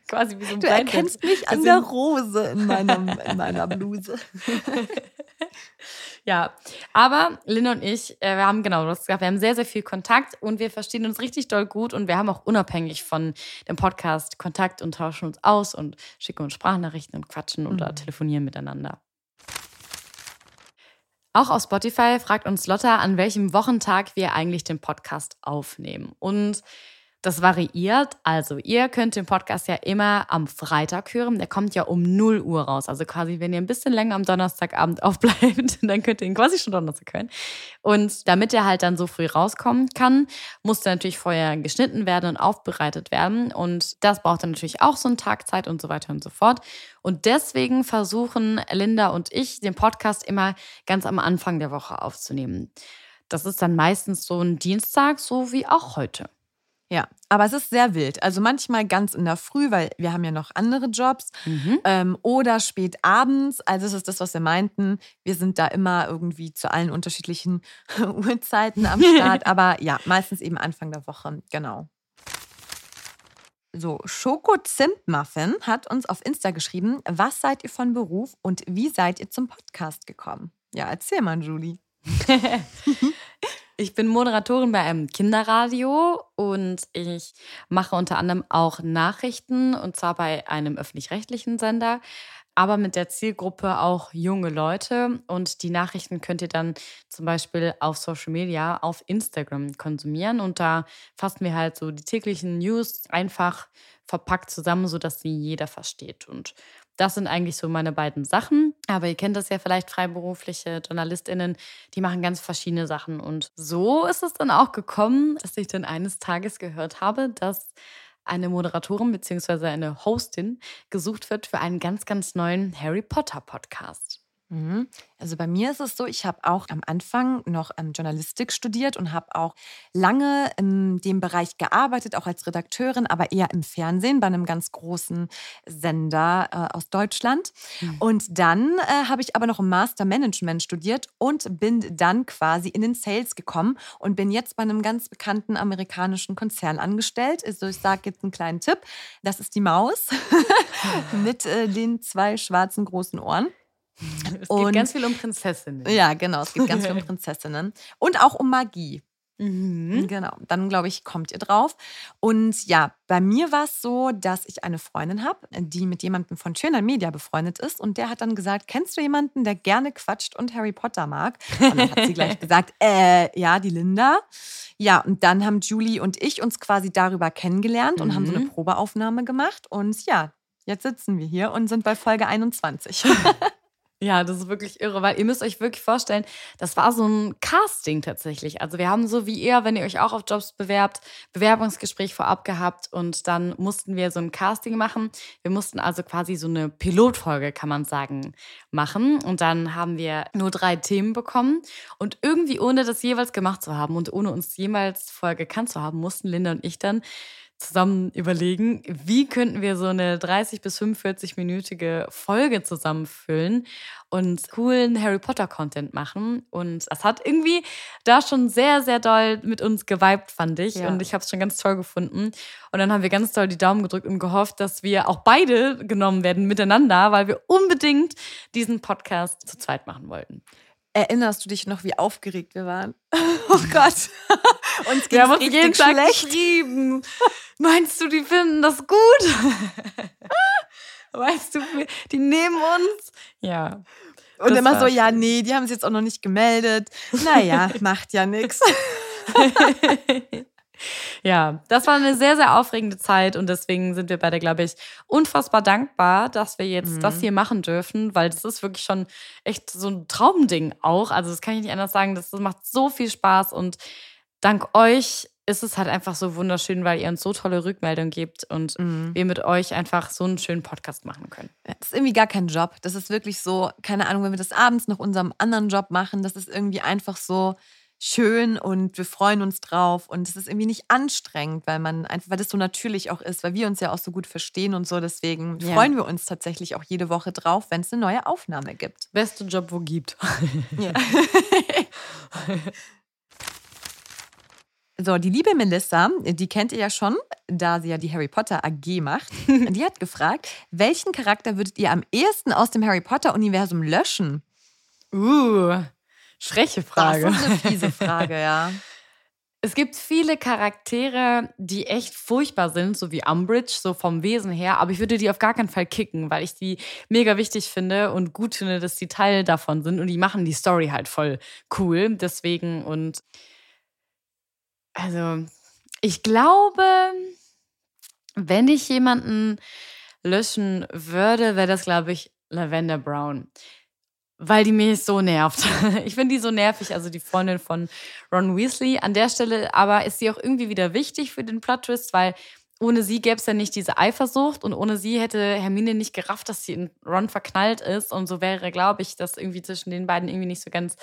Quasi wie so ein Du erkennst mich an der Rose in, meinem, in meiner Bluse. ja, aber Linda und ich, äh, wir haben genau, das gesagt, wir haben sehr, sehr viel Kontakt und wir verstehen uns richtig doll gut und wir haben auch unabhängig von dem Podcast Kontakt und tauschen uns aus und schicken uns Sprachnachrichten und quatschen mhm. oder telefonieren miteinander. Auch auf Spotify fragt uns Lotta, an welchem Wochentag wir eigentlich den Podcast aufnehmen. Und das variiert. Also, ihr könnt den Podcast ja immer am Freitag hören. Der kommt ja um 0 Uhr raus. Also quasi, wenn ihr ein bisschen länger am Donnerstagabend aufbleibt, dann könnt ihr ihn quasi schon Donnerstag hören. Und damit er halt dann so früh rauskommen kann, muss der natürlich vorher geschnitten werden und aufbereitet werden. Und das braucht dann natürlich auch so einen Tag Zeit und so weiter und so fort. Und deswegen versuchen Linda und ich, den Podcast immer ganz am Anfang der Woche aufzunehmen. Das ist dann meistens so ein Dienstag, so wie auch heute. Ja, aber es ist sehr wild. Also manchmal ganz in der Früh, weil wir haben ja noch andere Jobs. Mhm. Ähm, oder spät abends. Also es ist das, was wir meinten. Wir sind da immer irgendwie zu allen unterschiedlichen Uhrzeiten am Start. aber ja, meistens eben Anfang der Woche. Genau. So, Schoko Zimt Muffin hat uns auf Insta geschrieben, was seid ihr von Beruf und wie seid ihr zum Podcast gekommen? Ja, erzähl mal, Julie. Ich bin Moderatorin bei einem Kinderradio und ich mache unter anderem auch Nachrichten und zwar bei einem öffentlich-rechtlichen Sender aber mit der Zielgruppe auch junge Leute. Und die Nachrichten könnt ihr dann zum Beispiel auf Social Media, auf Instagram konsumieren. Und da fassen wir halt so die täglichen News einfach verpackt zusammen, sodass sie jeder versteht. Und das sind eigentlich so meine beiden Sachen. Aber ihr kennt das ja vielleicht, freiberufliche JournalistInnen, die machen ganz verschiedene Sachen. Und so ist es dann auch gekommen, dass ich dann eines Tages gehört habe, dass eine Moderatorin bzw. eine Hostin gesucht wird für einen ganz, ganz neuen Harry Potter Podcast. Mhm. Also bei mir ist es so, ich habe auch am Anfang noch ähm, Journalistik studiert und habe auch lange in dem Bereich gearbeitet, auch als Redakteurin, aber eher im Fernsehen bei einem ganz großen Sender äh, aus Deutschland. Mhm. Und dann äh, habe ich aber noch im Master Management studiert und bin dann quasi in den Sales gekommen und bin jetzt bei einem ganz bekannten amerikanischen Konzern angestellt. Also ich sage jetzt einen kleinen Tipp, das ist die Maus mit äh, den zwei schwarzen großen Ohren. Es geht ganz viel um Prinzessinnen. Ja, genau, es geht ganz viel um Prinzessinnen. Und auch um Magie. Mhm. Genau, dann glaube ich, kommt ihr drauf. Und ja, bei mir war es so, dass ich eine Freundin habe, die mit jemandem von Schöner Media befreundet ist. Und der hat dann gesagt: Kennst du jemanden, der gerne quatscht und Harry Potter mag? Und dann hat sie gleich gesagt: äh, Ja, die Linda. Ja, und dann haben Julie und ich uns quasi darüber kennengelernt und mhm. haben so eine mhm. Probeaufnahme gemacht. Und ja, jetzt sitzen wir hier und sind bei Folge 21. Ja, das ist wirklich irre, weil ihr müsst euch wirklich vorstellen, das war so ein Casting tatsächlich. Also wir haben so wie ihr, wenn ihr euch auch auf Jobs bewerbt, Bewerbungsgespräch vorab gehabt und dann mussten wir so ein Casting machen. Wir mussten also quasi so eine Pilotfolge, kann man sagen, machen. Und dann haben wir nur drei Themen bekommen und irgendwie ohne das jeweils gemacht zu haben und ohne uns jemals vorher gekannt zu haben, mussten Linda und ich dann zusammen überlegen, wie könnten wir so eine 30 bis 45-minütige Folge zusammenfüllen und coolen Harry Potter Content machen. Und es hat irgendwie da schon sehr, sehr doll mit uns geweibt, fand ich. Ja. Und ich habe es schon ganz toll gefunden. Und dann haben wir ganz doll die Daumen gedrückt und gehofft, dass wir auch beide genommen werden miteinander, weil wir unbedingt diesen Podcast zu zweit machen wollten. Erinnerst du dich noch, wie aufgeregt wir waren? Oh Gott. Uns haben uns jeden Tag schlecht. geschrieben. Meinst du, die finden das gut? weißt du, die nehmen uns? Ja. Und immer so, ja, nee, die haben es jetzt auch noch nicht gemeldet. Naja, macht ja nichts. Ja, das war eine sehr, sehr aufregende Zeit und deswegen sind wir beide, glaube ich, unfassbar dankbar, dass wir jetzt mhm. das hier machen dürfen, weil das ist wirklich schon echt so ein Traumding auch. Also, das kann ich nicht anders sagen. Das macht so viel Spaß und dank euch ist es halt einfach so wunderschön, weil ihr uns so tolle Rückmeldungen gebt und mhm. wir mit euch einfach so einen schönen Podcast machen können. Das ist irgendwie gar kein Job. Das ist wirklich so, keine Ahnung, wenn wir das abends nach unserem anderen Job machen, das ist irgendwie einfach so, schön und wir freuen uns drauf und es ist irgendwie nicht anstrengend, weil man einfach, weil das so natürlich auch ist, weil wir uns ja auch so gut verstehen und so. Deswegen ja. freuen wir uns tatsächlich auch jede Woche drauf, wenn es eine neue Aufnahme gibt. Beste Job, wo gibt. Ja. So, die liebe Melissa, die kennt ihr ja schon, da sie ja die Harry Potter AG macht. Die hat gefragt, welchen Charakter würdet ihr am ehesten aus dem Harry Potter-Universum löschen? Uh, Schreche Frage. Das ist eine fiese Frage, ja. Es gibt viele Charaktere, die echt furchtbar sind, so wie Umbridge, so vom Wesen her, aber ich würde die auf gar keinen Fall kicken, weil ich die mega wichtig finde und gut finde, dass die Teil davon sind und die machen die Story halt voll cool. Deswegen und also ich glaube, wenn ich jemanden löschen würde, wäre das, glaube ich, Lavender Brown weil die mich so nervt. Ich finde die so nervig, also die Freundin von Ron Weasley. An der Stelle aber ist sie auch irgendwie wieder wichtig für den Plot-Twist, weil ohne sie gäbe es ja nicht diese Eifersucht und ohne sie hätte Hermine nicht gerafft, dass sie in Ron verknallt ist. Und so wäre, glaube ich, das irgendwie zwischen den beiden irgendwie nicht so ganz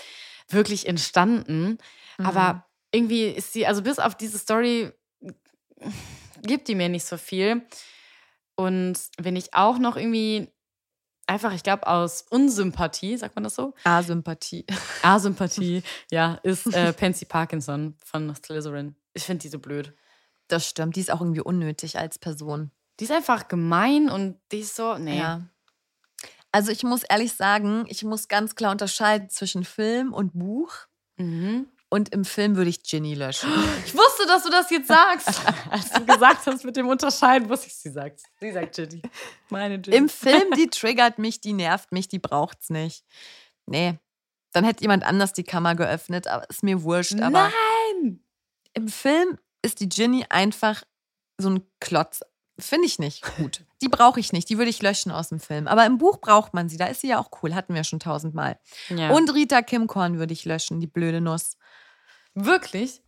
wirklich entstanden. Mhm. Aber irgendwie ist sie, also bis auf diese Story gibt die mir nicht so viel. Und wenn ich auch noch irgendwie einfach, ich glaube, aus Unsympathie, sagt man das so? Asympathie. Asympathie, ja, ist äh, Pansy Parkinson von Slytherin. Ich finde die so blöd. Das stimmt, die ist auch irgendwie unnötig als Person. Die ist einfach gemein und die ist so, nee. Ja. Also ich muss ehrlich sagen, ich muss ganz klar unterscheiden zwischen Film und Buch. Mhm. Und im Film würde ich Ginny löschen. Ich wusste, dass du das jetzt sagst. Als du gesagt hast mit dem Unterscheiden, wusste ich, sie sagt. Sie sagt Ginny. Meine Ginny. Im Film, die triggert mich, die nervt mich, die braucht's nicht. Nee. Dann hätte jemand anders die Kammer geöffnet, aber ist mir wurscht. Aber Nein! im Film ist die Ginny einfach so ein Klotz. Finde ich nicht gut. Die brauche ich nicht. Die würde ich löschen aus dem Film. Aber im Buch braucht man sie. Da ist sie ja auch cool. Hatten wir schon tausendmal. Ja. Und Rita Kimkorn würde ich löschen, die blöde Nuss. Wirklich?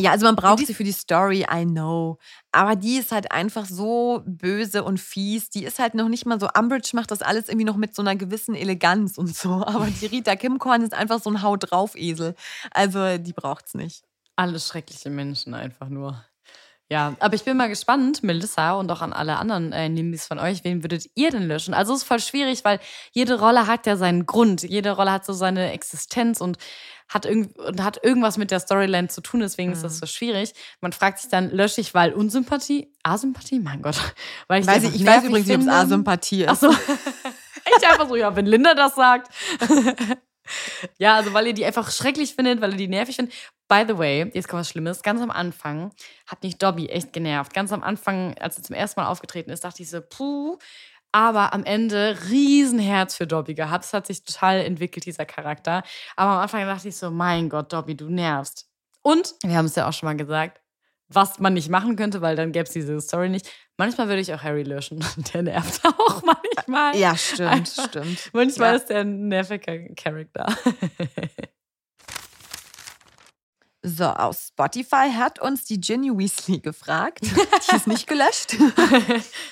Ja, also man braucht sie für die Story, I know. Aber die ist halt einfach so böse und fies. Die ist halt noch nicht mal so. Umbridge macht das alles irgendwie noch mit so einer gewissen Eleganz und so. Aber die Rita Kimkorn ist einfach so ein Haut drauf Esel. Also die braucht's nicht. Alle schreckliche Menschen einfach nur. Ja, aber ich bin mal gespannt, Melissa und auch an alle anderen äh, Nimbys von euch, wen würdet ihr denn löschen? Also es ist voll schwierig, weil jede Rolle hat ja seinen Grund. Jede Rolle hat so seine Existenz und hat, irgend und hat irgendwas mit der Storyline zu tun, deswegen ist das so schwierig. Man fragt sich dann, lösche ich, weil Unsympathie? Asympathie? Mein Gott. Weil ich, Weiß ich, ich weiß übrigens nicht, ob es. Asympathie ist. Ach so. Ich einfach so, ja, wenn Linda das sagt. ja, also weil ihr die einfach schrecklich findet, weil ihr die nervig findet. By the way, jetzt kommt was Schlimmes. Ganz am Anfang hat mich Dobby echt genervt. Ganz am Anfang, als er zum ersten Mal aufgetreten ist, dachte ich so, puh. Aber am Ende Riesenherz für Dobby gehabt. Es hat sich total entwickelt, dieser Charakter. Aber am Anfang dachte ich so, mein Gott, Dobby, du nervst. Und, wir haben es ja auch schon mal gesagt, was man nicht machen könnte, weil dann gäbe es diese Story nicht. Manchmal würde ich auch Harry löschen. Der nervt auch manchmal. ja, stimmt, Einfach. stimmt. Manchmal Ja. ist der ein nerviger Charakter. So, aus Spotify hat uns die Ginny Weasley gefragt. Die ist nicht gelöscht.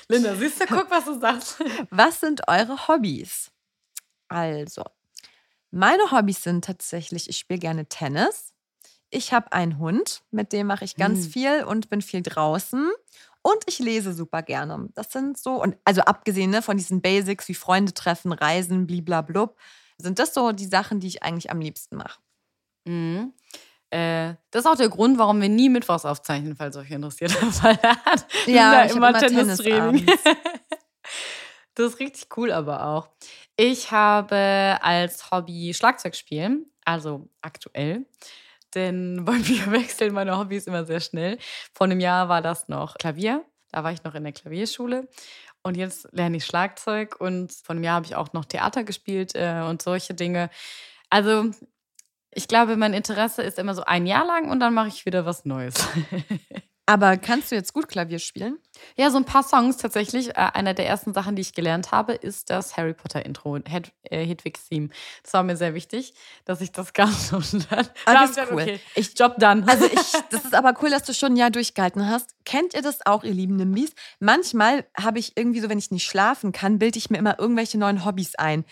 Linda, siehst du, guck, was du sagst. Was sind eure Hobbys? Also, meine Hobbys sind tatsächlich, ich spiele gerne Tennis. Ich habe einen Hund, mit dem mache ich ganz Hm. viel und bin viel draußen. Und ich lese super gerne. Das sind so, und also abgesehen ne, von diesen Basics wie Freunde treffen, Reisen, bliblablub, sind das so die Sachen, die ich eigentlich am liebsten mache. Mhm. Äh, das ist auch der Grund, warum wir nie Mittwochs aufzeichnen, falls euch interessiert. Weil hat Ja, ich immer immer Tennistraining. Tennisabends. das ist richtig cool, aber auch. Ich habe als Hobby Schlagzeug spielen, also aktuell. Denn bei mir wechseln meine Hobbys immer sehr schnell. Vor einem Jahr war das noch Klavier. Da war ich noch in der Klavierschule. Und jetzt lerne ich Schlagzeug und vor einem Jahr habe ich auch noch Theater gespielt äh, und solche Dinge. Also, ich glaube, mein Interesse ist immer so ein Jahr lang und dann mache ich wieder was Neues. Aber kannst du jetzt gut Klavier spielen? ja, so ein paar Songs tatsächlich. Äh, einer der ersten Sachen, die ich gelernt habe, ist das Harry Potter Intro, Hed äh, Hedwigs Theme. Das war mir sehr wichtig, dass ich das ganz und dann. Ah, da das ist cool. Okay, Ich- Job dann. Also ich, das ist aber cool, dass du schon ein Jahr durchgehalten hast. Kennt ihr das auch, ihr lieben Nimbis? Manchmal habe ich irgendwie so, wenn ich nicht schlafen kann, bilde ich mir immer irgendwelche neuen Hobbys ein.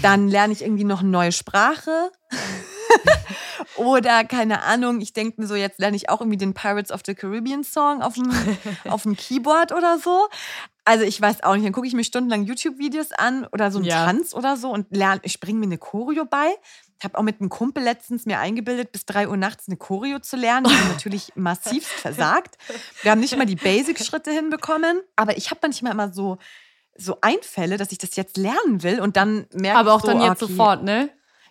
Dann lerne ich irgendwie noch eine neue Sprache. Oder keine Ahnung, ich denke mir so, jetzt lerne ich auch irgendwie den Pirates of the Caribbean Song auf dem, auf dem Keyboard oder so. Also ich weiß auch nicht, dann gucke ich mir stundenlang YouTube-Videos an oder so einen Ja. Tanz oder so und lerne, ich bringe mir eine Choreo bei. Ich habe auch mit einem Kumpel letztens mir eingebildet, bis drei Uhr nachts eine Choreo zu lernen. Ich habe natürlich massivst versagt. Wir haben nicht mal die Basic-Schritte hinbekommen. Aber ich habe manchmal immer so, so Einfälle, dass ich das jetzt lernen will und dann merke aber auch so, dann jetzt okay, sofort, ne?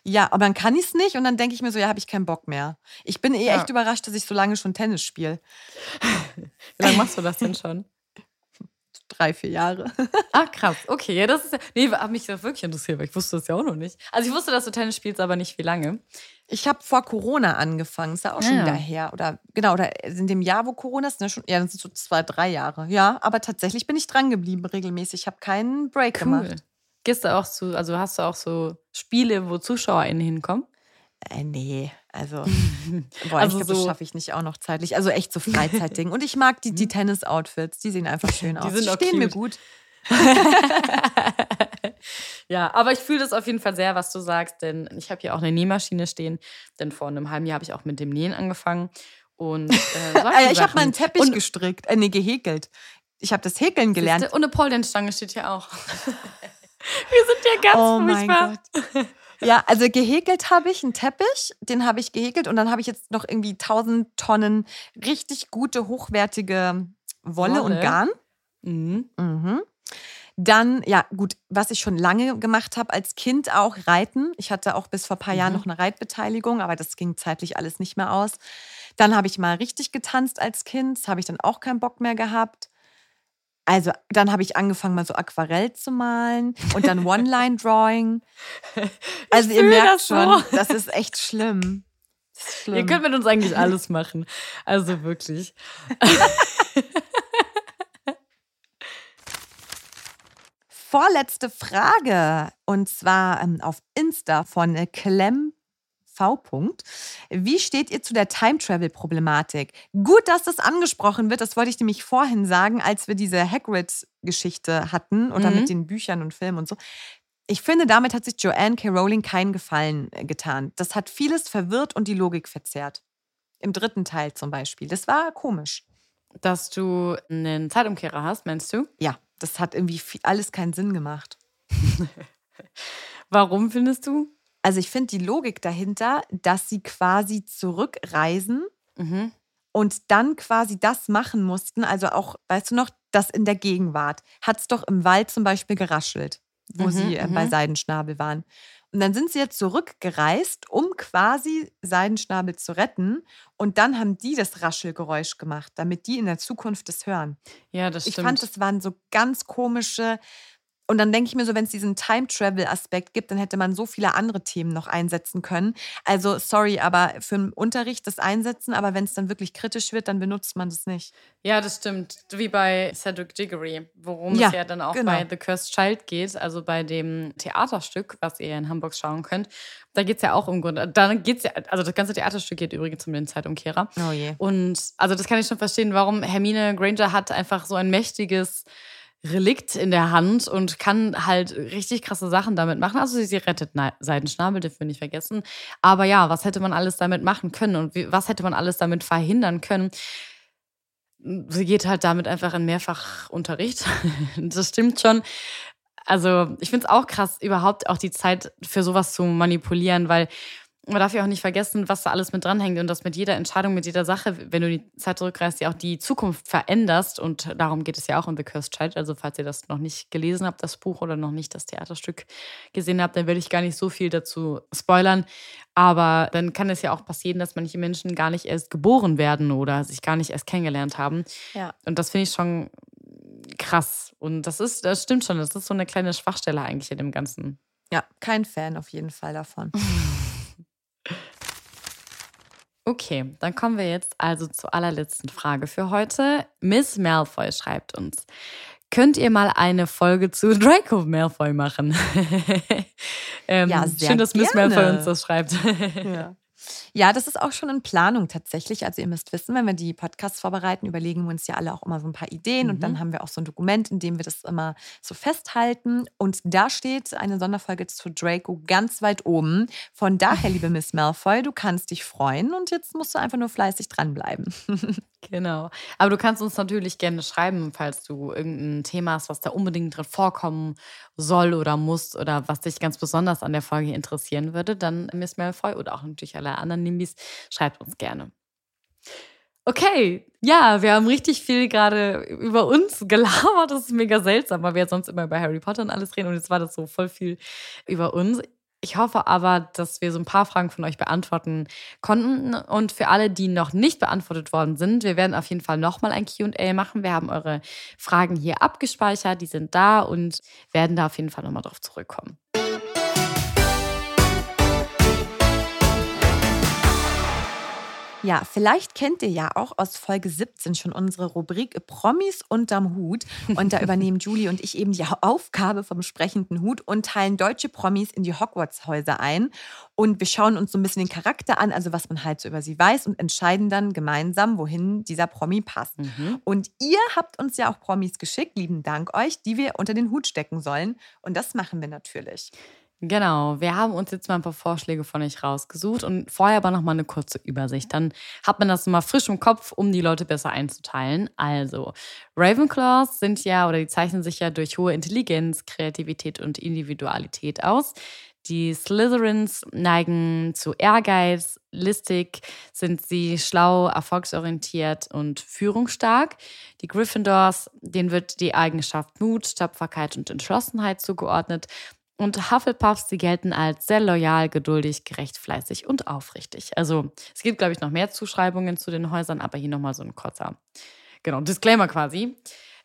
Ja, aber dann kann ich es nicht und dann denke ich mir so, ja, habe ich keinen Bock mehr. Ich bin eh Ja. echt überrascht, dass ich so lange schon Tennis spiele. Wie lange machst du das denn schon? Drei, vier Jahre. Ah, krass. Okay, ja, das ist ja. Nee, hat mich das wirklich interessiert, weil ich wusste das ja auch noch nicht. Also ich wusste, dass du Tennis spielst, aber nicht wie lange. Ich habe vor Corona angefangen, ist ja auch schon Ja. wieder her. Oder genau, oder in dem Jahr, wo Corona ist, ne, schon, ja, das sind so zwei, drei Jahre. Ja, aber tatsächlich bin ich dran geblieben regelmäßig. Ich habe keinen Break gemacht. Gehst du auch zu, also hast du auch so Spiele, wo ZuschauerInnen hinkommen? Äh, nee, also, boah, Also ich glaube, das so- schaffe ich nicht auch noch zeitlich. Also echt so Freizeitding. Und ich mag die, die Tennis-Outfits, die sehen einfach schön aus. Mhm. sind auch stehen mir cute. gut. ja, aber ich fühle das auf jeden Fall sehr, was du sagst, denn ich habe hier auch eine Nähmaschine stehen, denn vor einem halben Jahr habe ich auch mit dem Nähen angefangen. Und äh, ja, ich habe Sachen. mal einen Teppich und, gestrickt, äh, nee, gehäkelt. Ich habe das Häkeln gelernt. Und eine Poldenstange steht hier auch. Wir sind ja ganz oh mein furchtbar. Gott. Ja, also gehäkelt habe ich einen Teppich, den habe ich gehäkelt und dann habe ich jetzt noch irgendwie 1000 Tonnen richtig gute, hochwertige Wolle, und Wolle? Garn. Mhm. Mhm. Dann, ja, gut, was ich schon lange gemacht habe als Kind auch, Reiten. Ich hatte auch bis vor ein paar Jahren Mhm. noch eine Reitbeteiligung, aber das ging zeitlich alles nicht mehr aus. Dann habe ich mal richtig getanzt als Kind. Das habe ich dann auch keinen Bock mehr gehabt. Also, dann habe ich angefangen, mal so Aquarell zu malen und dann One-Line-Drawing. Also, ihr merkt das so. schon, das ist echt schlimm. Das ist schlimm. Ihr könnt mit uns eigentlich alles machen. Also wirklich. Vorletzte Frage und zwar ähm, auf Insta von äh, Clem V. Punkt. Wie steht ihr zu der Time-Travel-Problematik? Gut, dass das angesprochen wird. Das wollte ich nämlich vorhin sagen, als wir diese Hagrid-Geschichte hatten oder Mhm. mit den Büchern und Filmen und so. Ich finde, damit hat sich Joanne K. Rowling keinen Gefallen äh, getan. Das hat vieles verwirrt und die Logik verzerrt. Im dritten Teil zum Beispiel. Das war komisch. Dass du einen Zeitumkehrer hast, meinst du? Ja, das hat irgendwie viel, alles keinen Sinn gemacht. Warum findest du? Also ich finde die Logik dahinter, dass sie quasi zurückreisen Mhm. und dann quasi das machen mussten. Also auch, weißt du noch, das in der Gegenwart hat es doch im Wald zum Beispiel geraschelt, wo Mhm, sie äh, bei mhm. Seidenschnabel waren. Und dann sind sie jetzt zurückgereist, um quasi Seidenschnabel zu retten. Und dann haben die das Raschelgeräusch gemacht, damit die in der Zukunft das hören. Ja, das Ich stimmt. fand, das waren so ganz komische. Und dann denke ich mir so, wenn es diesen Time-Travel-Aspekt gibt, dann hätte man so viele andere Themen noch einsetzen können. Also, sorry, aber für den Unterricht das einsetzen, aber wenn es dann wirklich kritisch wird, dann benutzt man das nicht. Ja, das stimmt. Wie bei Cedric Diggory, worum Ja, es ja dann auch genau. bei The Cursed Child geht, also bei dem Theaterstück, was ihr in Hamburg schauen könnt. Da geht es ja auch im Grunde, da geht's ja, also das ganze Theaterstück geht übrigens um den Zeitumkehrer. Oh je. Und also das kann ich schon verstehen, warum Hermine Granger hat einfach so ein mächtiges Relikt in der Hand und kann halt richtig krasse Sachen damit machen. Also sie rettet Na- Seidenschnabel, dürfen wir nicht vergessen. Aber ja, was hätte man alles damit machen können und wie, was hätte man alles damit verhindern können? Sie geht halt damit einfach in Mehrfachunterricht. das stimmt schon. Also ich finde es auch krass, überhaupt auch die Zeit für sowas zu manipulieren, weil man darf ja auch nicht vergessen, was da alles mit dranhängt und dass mit jeder Entscheidung, mit jeder Sache, wenn du die Zeit zurückreist, ja auch die Zukunft veränderst. Und darum geht es ja auch in The Cursed Child. Also falls ihr das noch nicht gelesen habt, das Buch oder noch nicht das Theaterstück gesehen habt, dann werde ich gar nicht so viel dazu spoilern. Aber dann kann es ja auch passieren, dass manche Menschen gar nicht erst geboren werden oder sich gar nicht erst kennengelernt haben. Ja. Und das finde ich schon krass. Und das ist, das stimmt schon, das ist so eine kleine Schwachstelle eigentlich in dem Ganzen. Ja, kein Fan auf jeden Fall davon. Okay, dann kommen wir jetzt also zur allerletzten Frage für heute. Miss Malfoy schreibt uns. Könnt ihr mal eine Folge zu Draco Malfoy machen? ähm, Ja, sehr schön, dass Miss gerne. Malfoy uns das schreibt. Ja. Ja, das ist auch schon in Planung tatsächlich. Also ihr müsst wissen, wenn wir die Podcasts vorbereiten, überlegen wir uns ja alle auch immer so ein paar Ideen und dann haben wir auch so ein Dokument, in dem wir das immer so festhalten. Und da steht eine Sonderfolge zu Draco ganz weit oben. Von daher, liebe Miss Malfoy, du kannst dich freuen und jetzt musst du einfach nur fleißig dranbleiben. Genau. Aber du kannst uns natürlich gerne schreiben, falls du irgendein Thema hast, was da unbedingt drin vorkommen soll oder muss oder was dich ganz besonders an der Folge interessieren würde, dann Miss Malfoy oder auch natürlich alle anderen Nimbis, schreibt uns gerne. Okay, ja, wir haben richtig viel gerade über uns gelabert. Das ist mega seltsam, weil wir sonst immer über Harry Potter und alles reden und jetzt war das so voll viel über uns. Ich hoffe aber, dass wir so ein paar Fragen von euch beantworten konnten. Und für alle, die noch nicht beantwortet worden sind, wir werden auf jeden Fall nochmal ein QA machen. Wir haben eure Fragen hier abgespeichert, die sind da und werden da auf jeden Fall nochmal drauf zurückkommen. Ja, vielleicht kennt ihr ja auch aus Folge 17 schon unsere Rubrik Promis unterm Hut. Und da übernehmen Julie und ich eben die Aufgabe vom sprechenden Hut und teilen deutsche Promis in die Hogwarts-Häuser ein. Und wir schauen uns so ein bisschen den Charakter an, also was man halt so über sie weiß und entscheiden dann gemeinsam, wohin dieser Promi passt. Und ihr habt uns ja auch Promis geschickt, lieben Dank euch, die wir unter den Hut stecken sollen. Und das machen wir natürlich. Genau, wir haben uns jetzt mal ein paar Vorschläge von euch rausgesucht und vorher aber noch mal eine kurze Übersicht. Dann hat man das mal frisch im Kopf, um die Leute besser einzuteilen. Also, Ravenclaws sind ja oder die zeichnen sich ja durch hohe Intelligenz, Kreativität und Individualität aus. Die Slytherins neigen zu Ehrgeiz, listig, sind sie schlau, erfolgsorientiert und führungsstark. Die Gryffindors, denen wird die Eigenschaft Mut, Tapferkeit und Entschlossenheit zugeordnet. Und Hufflepuffs, die gelten als sehr loyal, geduldig, gerecht, fleißig und aufrichtig. Also es gibt, glaube ich, noch mehr Zuschreibungen zu den Häusern, aber hier nochmal so ein kurzer, genau, Disclaimer quasi.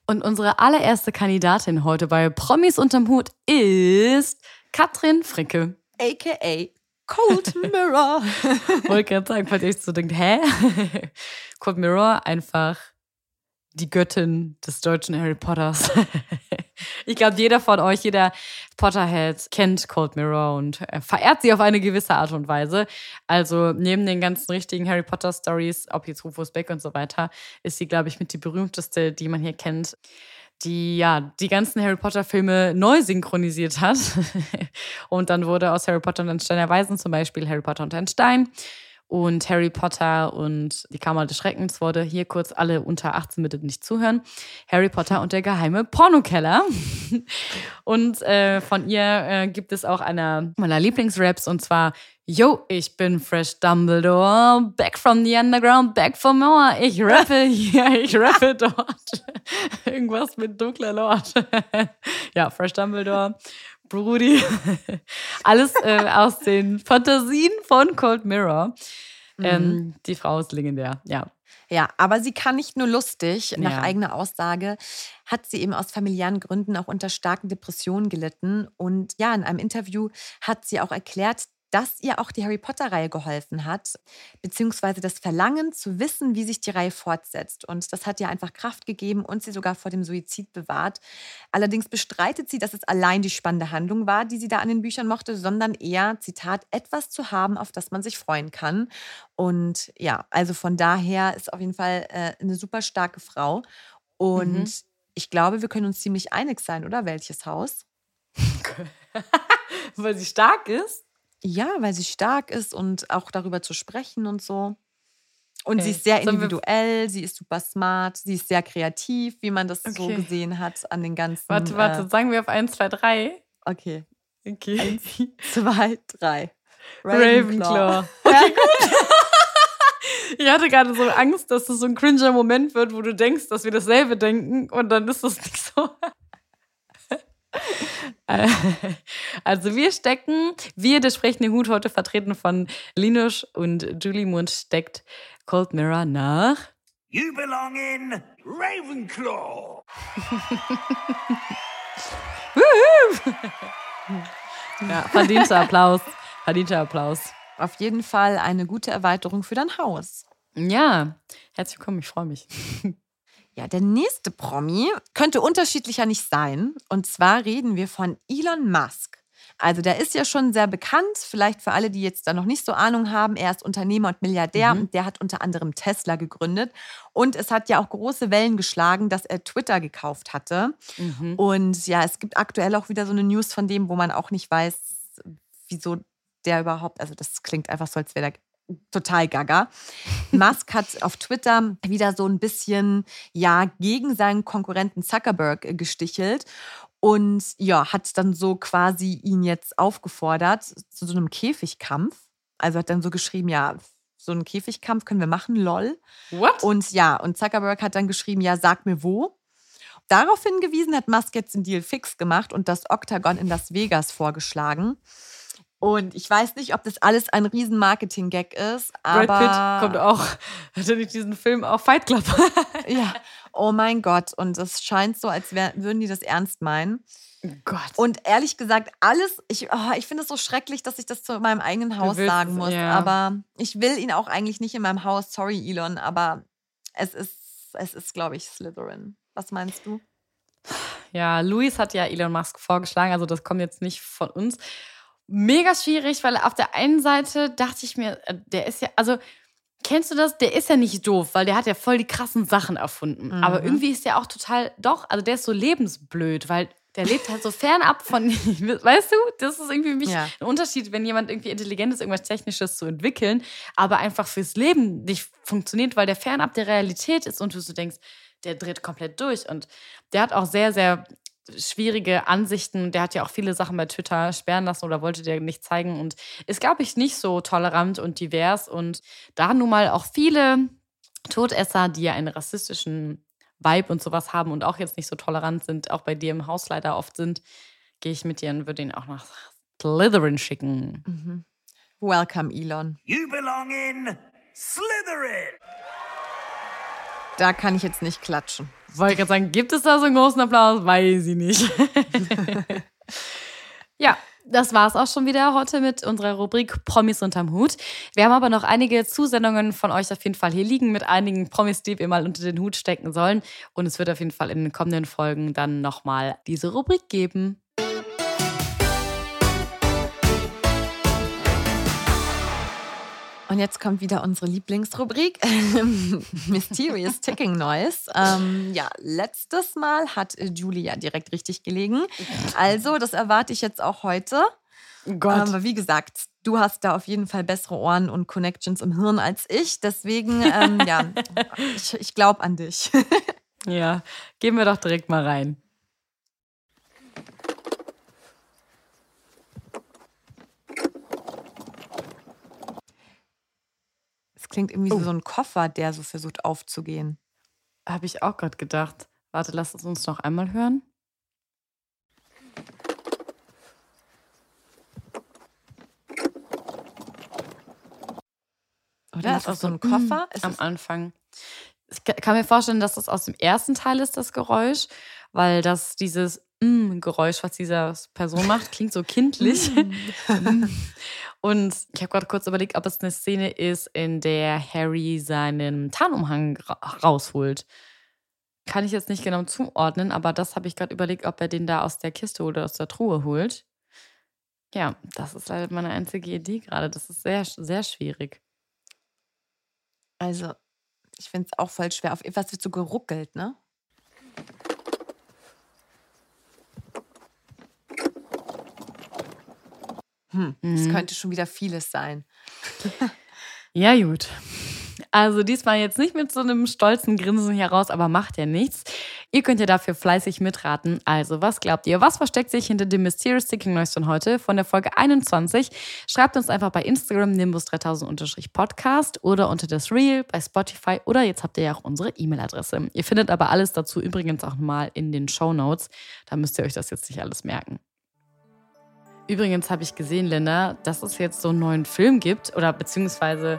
Und unsere allererste Kandidatin heute bei Promis unterm Hut ist Katrin Fricke. AKA Cold Mirror. Wollte gerade sagen, falls ihr euch so denkt, hä? Cold Mirror, einfach die Göttin des deutschen Harry Potters. ich glaube, jeder von euch, jeder Potterhead kennt Cold Mirror und äh, verehrt sie auf eine gewisse Art und Weise. Also neben den ganzen richtigen Harry Potter Stories, ob jetzt Rufus Beck und so weiter, ist sie, glaube ich, mit die berühmteste, die man hier kennt die ja die ganzen Harry Potter Filme neu synchronisiert hat. und dann wurde aus Harry Potter und ein Stein der Weisen zum Beispiel Harry Potter und ein Stein und Harry Potter und die Kammer des Schreckens wurde hier kurz alle unter 18 bitte nicht zuhören. Harry Potter und der geheime Pornokeller. und äh, von ihr äh, gibt es auch einer meiner Lieblingsraps und zwar Yo, ich bin Fresh Dumbledore, back from the underground, back for more. Ich rappe hier, ich rappe dort. Irgendwas mit dunkler Lord. ja, Fresh Dumbledore. Brudi. Alles äh, aus den Fantasien von Cold Mirror. Mhm. Ähm, die Frau ist legendär, ja. Ja, aber sie kann nicht nur lustig. Nach ja. eigener Aussage hat sie eben aus familiären Gründen auch unter starken Depressionen gelitten. Und ja, in einem Interview hat sie auch erklärt, dass ihr auch die Harry Potter-Reihe geholfen hat, beziehungsweise das Verlangen zu wissen, wie sich die Reihe fortsetzt. Und das hat ihr einfach Kraft gegeben und sie sogar vor dem Suizid bewahrt. Allerdings bestreitet sie, dass es allein die spannende Handlung war, die sie da an den Büchern mochte, sondern eher, Zitat, etwas zu haben, auf das man sich freuen kann. Und ja, also von daher ist auf jeden Fall äh, eine super starke Frau. Und mhm. ich glaube, wir können uns ziemlich einig sein, oder? Welches Haus? Weil sie stark ist? Ja, weil sie stark ist und auch darüber zu sprechen und so. Und okay. sie ist sehr individuell, sie ist super smart, sie ist sehr kreativ, wie man das okay. so gesehen hat an den ganzen. Warte, warte, äh, sagen wir auf 1, 2, 3. Okay. Okay. 1, 2, 3. Ravenclaw. Okay, gut. ich hatte gerade so Angst, dass das so ein cringer Moment wird, wo du denkst, dass wir dasselbe denken und dann ist das nicht so. Also wir stecken, wir, der sprechende Hut, heute vertreten von Linus und Julie Mund, steckt Cold Mirror nach. You belong in Ravenclaw. ja, verdienter Applaus. Verdienter Applaus. Auf jeden Fall eine gute Erweiterung für dein Haus. Ja, herzlich willkommen, ich freue mich. Ja, der nächste Promi könnte unterschiedlicher nicht sein. Und zwar reden wir von Elon Musk. Also der ist ja schon sehr bekannt, vielleicht für alle, die jetzt da noch nicht so Ahnung haben. Er ist Unternehmer und Milliardär mhm. und der hat unter anderem Tesla gegründet. Und es hat ja auch große Wellen geschlagen, dass er Twitter gekauft hatte. Mhm. Und ja, es gibt aktuell auch wieder so eine News von dem, wo man auch nicht weiß, wieso der überhaupt, also das klingt einfach so, als wäre der total gaga. Musk hat auf Twitter wieder so ein bisschen ja gegen seinen Konkurrenten Zuckerberg äh, gestichelt und ja, hat dann so quasi ihn jetzt aufgefordert zu so einem Käfigkampf. Also hat dann so geschrieben, ja, so einen Käfigkampf können wir machen, lol. What? Und ja, und Zuckerberg hat dann geschrieben, ja, sag mir wo. Darauf hingewiesen hat Musk jetzt den Deal fix gemacht und das Octagon in Las Vegas vorgeschlagen. Und ich weiß nicht, ob das alles ein riesen Marketing-Gag ist, aber. Brad Pitt kommt auch. Hat er nicht diesen Film auch Fight Club? ja. Oh mein Gott. Und es scheint so, als wär, würden die das ernst meinen. Gott. Und ehrlich gesagt, alles, ich, oh, ich finde es so schrecklich, dass ich das zu meinem eigenen Haus willst, sagen muss. Ja. Aber ich will ihn auch eigentlich nicht in meinem Haus. Sorry, Elon, aber es ist, es ist, glaube ich, Slytherin. Was meinst du? Ja, Luis hat ja Elon Musk vorgeschlagen, also das kommt jetzt nicht von uns mega schwierig, weil auf der einen Seite dachte ich mir, äh, der ist ja, also kennst du das? Der ist ja nicht doof, weil der hat ja voll die krassen Sachen erfunden. Mhm. Aber irgendwie ist der auch total, doch, also der ist so lebensblöd, weil der lebt halt so fernab von, weißt du, das ist irgendwie für mich ja. ein Unterschied, wenn jemand irgendwie intelligent ist, irgendwas Technisches zu entwickeln, aber einfach fürs Leben nicht funktioniert, weil der fernab der Realität ist und du so denkst, der dreht komplett durch. Und der hat auch sehr, sehr schwierige Ansichten. Der hat ja auch viele Sachen bei Twitter sperren lassen oder wollte der nicht zeigen und ist, glaube ich, nicht so tolerant und divers. Und da nun mal auch viele Todesser, die ja einen rassistischen Vibe und sowas haben und auch jetzt nicht so tolerant sind, auch bei dir im Haus leider oft sind, gehe ich mit dir und würde ihn auch nach Slytherin schicken. Mhm. Welcome, Elon. You belong in Slytherin. Da kann ich jetzt nicht klatschen. Wollte gerade sagen, gibt es da so einen großen Applaus? Weiß ich nicht. ja, das war es auch schon wieder heute mit unserer Rubrik Promis unterm Hut. Wir haben aber noch einige Zusendungen von euch auf jeden Fall hier liegen mit einigen Promis, die wir mal unter den Hut stecken sollen. Und es wird auf jeden Fall in den kommenden Folgen dann nochmal diese Rubrik geben. Und jetzt kommt wieder unsere Lieblingsrubrik, Mysterious Ticking Noise. Ähm, ja, letztes Mal hat Julia direkt richtig gelegen. Also, das erwarte ich jetzt auch heute. Gott. Aber wie gesagt, du hast da auf jeden Fall bessere Ohren und Connections im Hirn als ich. Deswegen, ähm, ja, ich, ich glaube an dich. ja, gehen wir doch direkt mal rein. Klingt irgendwie oh. so ein Koffer, der so versucht aufzugehen. Habe ich auch gerade gedacht. Warte, lass es uns noch einmal hören. Oder? Ist das so ein Koffer? Ist am Anfang. Ich kann mir vorstellen, dass das aus dem ersten Teil ist, das Geräusch, weil das dieses mm Geräusch, was diese Person macht, klingt so kindlich. Und ich habe gerade kurz überlegt, ob es eine Szene ist, in der Harry seinen Tarnumhang rausholt. Kann ich jetzt nicht genau zuordnen, aber das habe ich gerade überlegt, ob er den da aus der Kiste oder aus der Truhe holt. Ja, das ist halt meine einzige Idee gerade. Das ist sehr, sehr schwierig. Also, ich finde es auch voll schwer. Auf etwas wird so geruckelt, ne? Hm, mhm. Das könnte schon wieder vieles sein. ja, gut. Also diesmal jetzt nicht mit so einem stolzen Grinsen heraus, aber macht ja nichts. Ihr könnt ja dafür fleißig mitraten. Also, was glaubt ihr? Was versteckt sich hinter dem Mysterious Sticking Noise von heute, von der Folge 21? Schreibt uns einfach bei Instagram nimbus3000-podcast oder unter das Reel bei Spotify oder jetzt habt ihr ja auch unsere E-Mail-Adresse. Ihr findet aber alles dazu übrigens auch mal in den Show Notes. Da müsst ihr euch das jetzt nicht alles merken. Übrigens habe ich gesehen, Linda, dass es jetzt so einen neuen Film gibt oder beziehungsweise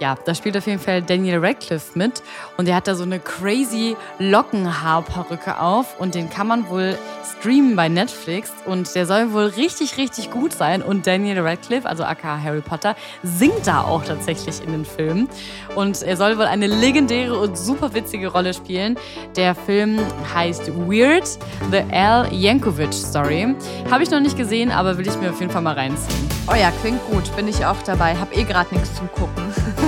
ja, da spielt auf jeden Fall Daniel Radcliffe mit und der hat da so eine crazy Lockenhaarperücke auf und den kann man wohl streamen bei Netflix und der soll wohl richtig, richtig gut sein und Daniel Radcliffe, also aka Harry Potter, singt da auch tatsächlich in den Film und er soll wohl eine legendäre und super witzige Rolle spielen. Der Film heißt Weird, The Al Yankovic Story. Habe ich noch nicht gesehen, aber will ich mir auf jeden Fall mal reinziehen. Oh ja, klingt gut, bin ich auch dabei, hab eh gerade nichts zum Gucken.